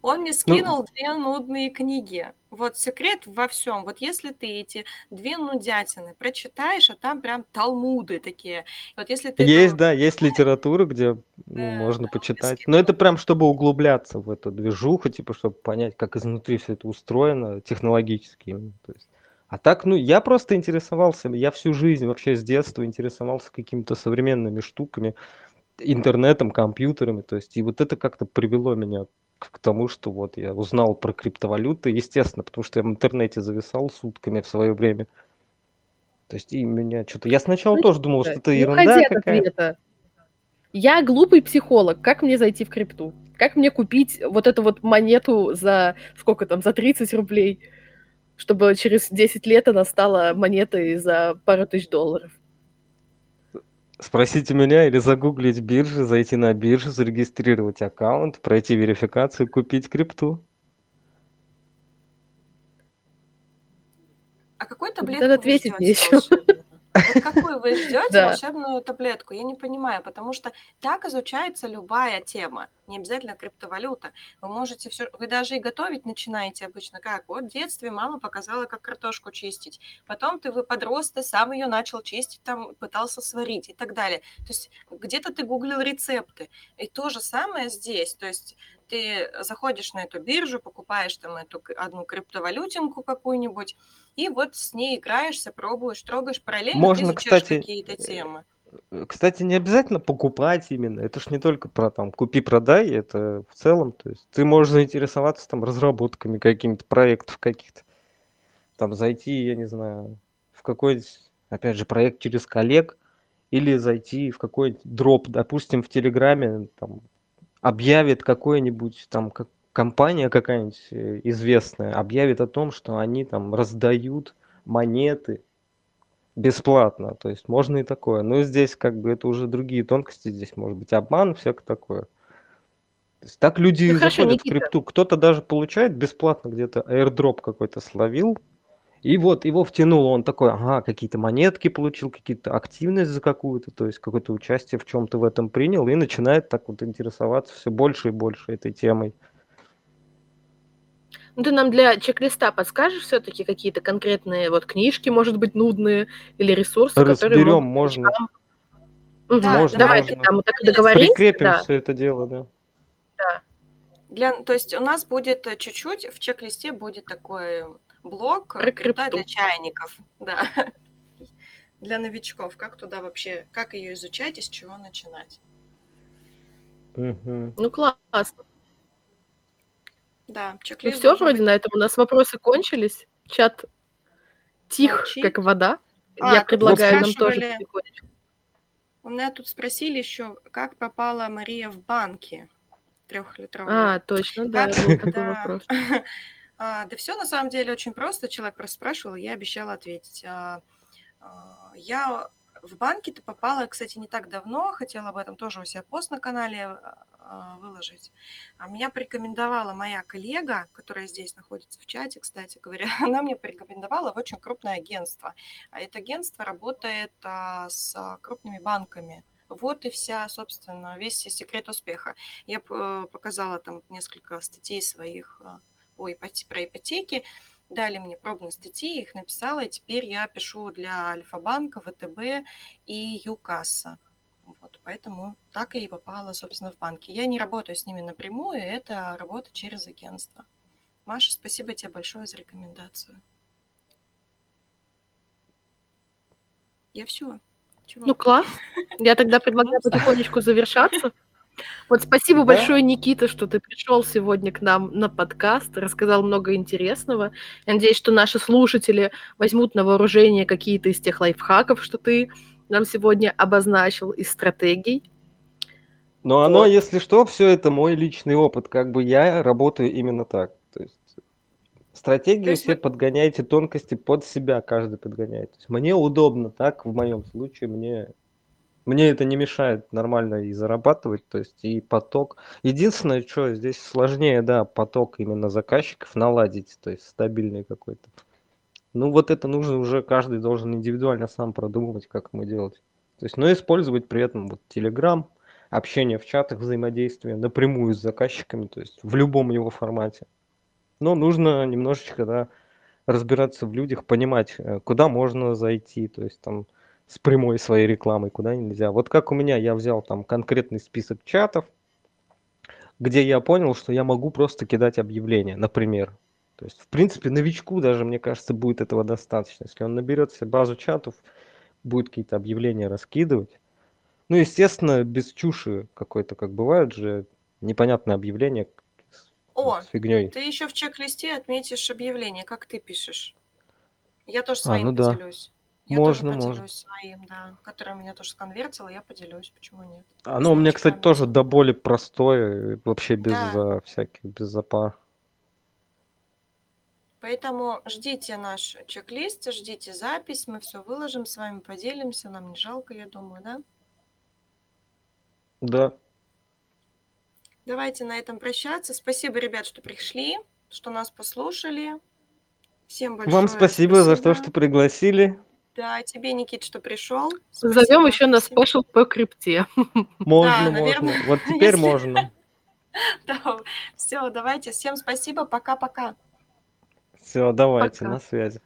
Он мне ну, скинул ну, две нудные книги. Вот секрет во всем. Вот если ты эти две нудятины прочитаешь, а там прям талмуды такие. Вот если ты есть, там... да, есть литература, где ну, можно да, почитать. Но это прям чтобы углубляться в эту движуху, типа, чтобы понять, как изнутри все это устроено технологически. То есть. А так, ну, я просто интересовался, я всю жизнь вообще с детства интересовался какими-то современными штуками, интернетом, компьютерами, то есть, и вот это как-то привело меня к тому, что вот я узнал про криптовалюты, естественно, потому что я в интернете зависал сутками в свое время. То есть и меня что-то... Я сначала ну, тоже думал, что это ерунда какая-то. Я глупый психолог. Как мне зайти в крипту? Как мне купить вот эту вот монету за сколько там, за 30 рублей, чтобы через 10 лет она стала монетой за пару тысяч долларов? Спросите меня или загуглить биржи, зайти на биржу, зарегистрировать аккаунт, пройти верификацию, купить крипту. А какой таблетку Надо ответить мне еще. Вот какую вы ждете Да. волшебную таблетку? Я не понимаю, потому что так изучается любая тема, не обязательно криптовалюта. Вы можете все, вы даже и готовить начинаете обычно как? Вот в детстве мама показала, как картошку чистить. Потом ты вы подрос, ты сам ее начал чистить, там пытался сварить и так далее. То есть где-то ты гуглил рецепты. И то же самое здесь. То есть ты заходишь на эту биржу, покупаешь там эту одну криптовалютинку какую-нибудь, и вот с ней играешься, пробуешь, трогаешь, параллельно Можно, кстати, какие-то темы. э, кстати, не обязательно покупать именно. Это ж не только про там купи-продай, это в целом. То есть ты можешь заинтересоваться там разработками какими-то проектов каких-то. Там зайти, я не знаю, в какой-нибудь, опять же, проект через коллег, или зайти в какой-нибудь дроп, допустим, в Телеграме, там, объявит какой-нибудь там как компания какая-нибудь э, известная, объявит о том, что они там раздают монеты бесплатно. То есть можно и такое. Но здесь как бы это уже другие тонкости, здесь может быть обман, всякое такое. То есть так люди Ну хорошо, заходят в Никита. крипту. Кто-то даже получает бесплатно где-то airdrop какой-то словил, и вот его втянуло, он такой, ага, какие-то монетки получил, какие-то активность за какую-то, то есть какое-то участие в чем-то в этом принял, и начинает так вот интересоваться все больше и больше этой темой. Ну, ты нам для чек-листа подскажешь все-таки какие-то конкретные вот книжки, может быть, нудные, или ресурсы, которые Разберем, можно. Мгм. Да, Можно, Давайте можно. там так и договоримся. Прикрепим Да, все это дело, да. да. Для, то есть у нас будет э, чуть-чуть, в чек-листе будет такой блок Про э, для чайников, да, для новичков, как туда вообще, как ее изучать и с чего начинать. Мгм. Ну, классно. Да, Ну, чек-лист все, должен вроде быть. на этом у нас вопросы кончились. Чат тих, Молчит. как вода. А, Я предлагаю нам тоже потихонечку. У меня тут спросили еще, как попала Мария в банки трехлитровые. А, точно, да, Как- был такой да. вопрос. А, да все на самом деле очень просто. Человек просто спрашивал, я обещала ответить. А, а, Я в банки-то попала, кстати, не так давно. Хотела об этом тоже у себя пост на канале а, выложить. А меня порекомендовала моя коллега, которая здесь находится в чате, кстати говоря. Она мне порекомендовала в очень крупное агентство. А это агентство работает а, с а, крупными банками. Вот и вся, собственно, весь секрет успеха. Я п- показала там несколько статей своих а, о ипоте- про ипотеки, дали мне пробные статьи, их написала, и теперь я пишу для Альфа-банка, ВТБ и ЮКасса. Вот, поэтому так и попала, собственно, в банки. Я не работаю с ними напрямую, это работа через агентство. Маша, спасибо тебе большое за рекомендацию. Я все. Чего? Ну, класс. Я тогда предлагаю потихонечку завершаться. Вот спасибо Да. большое, Никита, что ты пришел сегодня к нам на подкаст, рассказал много интересного. Я надеюсь, что наши слушатели возьмут на вооружение какие-то из тех лайфхаков, что ты нам сегодня обозначил, из стратегий. Но оно, Вот. если что, все это мой личный опыт. Как бы я работаю именно так. То есть стратегию То есть все подгоняете, тонкости под себя каждый подгоняет. Мне удобно так, в моем случае, мне, мне это не мешает нормально и зарабатывать, то есть и поток. Единственное, что здесь сложнее, да, поток именно заказчиков наладить, то есть стабильный какой-то. Ну вот это нужно уже, каждый должен индивидуально сам продумывать, как ему делать. То есть, но использовать при этом вот Telegram, общение в чатах, взаимодействие напрямую с заказчиками, то есть в любом его формате. Но нужно немножечко да, разбираться в людях, понимать, э, куда можно зайти, то есть там с прямой своей рекламой, куда нельзя. Вот как у меня, я взял там конкретный список чатов, где я понял, что я могу просто кидать объявления, например. То есть, в принципе, новичку даже, мне кажется, будет этого достаточно. Если он наберет себе базу чатов, будет какие-то объявления раскидывать. Ну, естественно, без чуши какой-то, как бывают же непонятные объявления с, О, с фигней. ты еще в чек-листе отметишь объявление, как ты пишешь. Я тоже А, своим ну да. поделюсь. Я Можно, тоже можно. своим, да, которое меня тоже сконвертило, я поделюсь, почему нет. Оно у меня, кстати, тоже до боли простое, вообще без Да. а, всяких, без запар. Поэтому ждите наш чек-лист, ждите запись, мы все выложим, с вами поделимся, нам не жалко, я думаю, да? Да. Давайте на этом прощаться. Спасибо, ребят, что пришли, что нас послушали. Всем большое Вам спасибо, за то, что пригласили. Да, тебе, Никит, что пришел. Зовем еще на спешл по крипте. Можно, наверное, можно. Вот теперь если- можно. Все, давайте. Всем спасибо. Пока-пока. Все, давайте, на связи.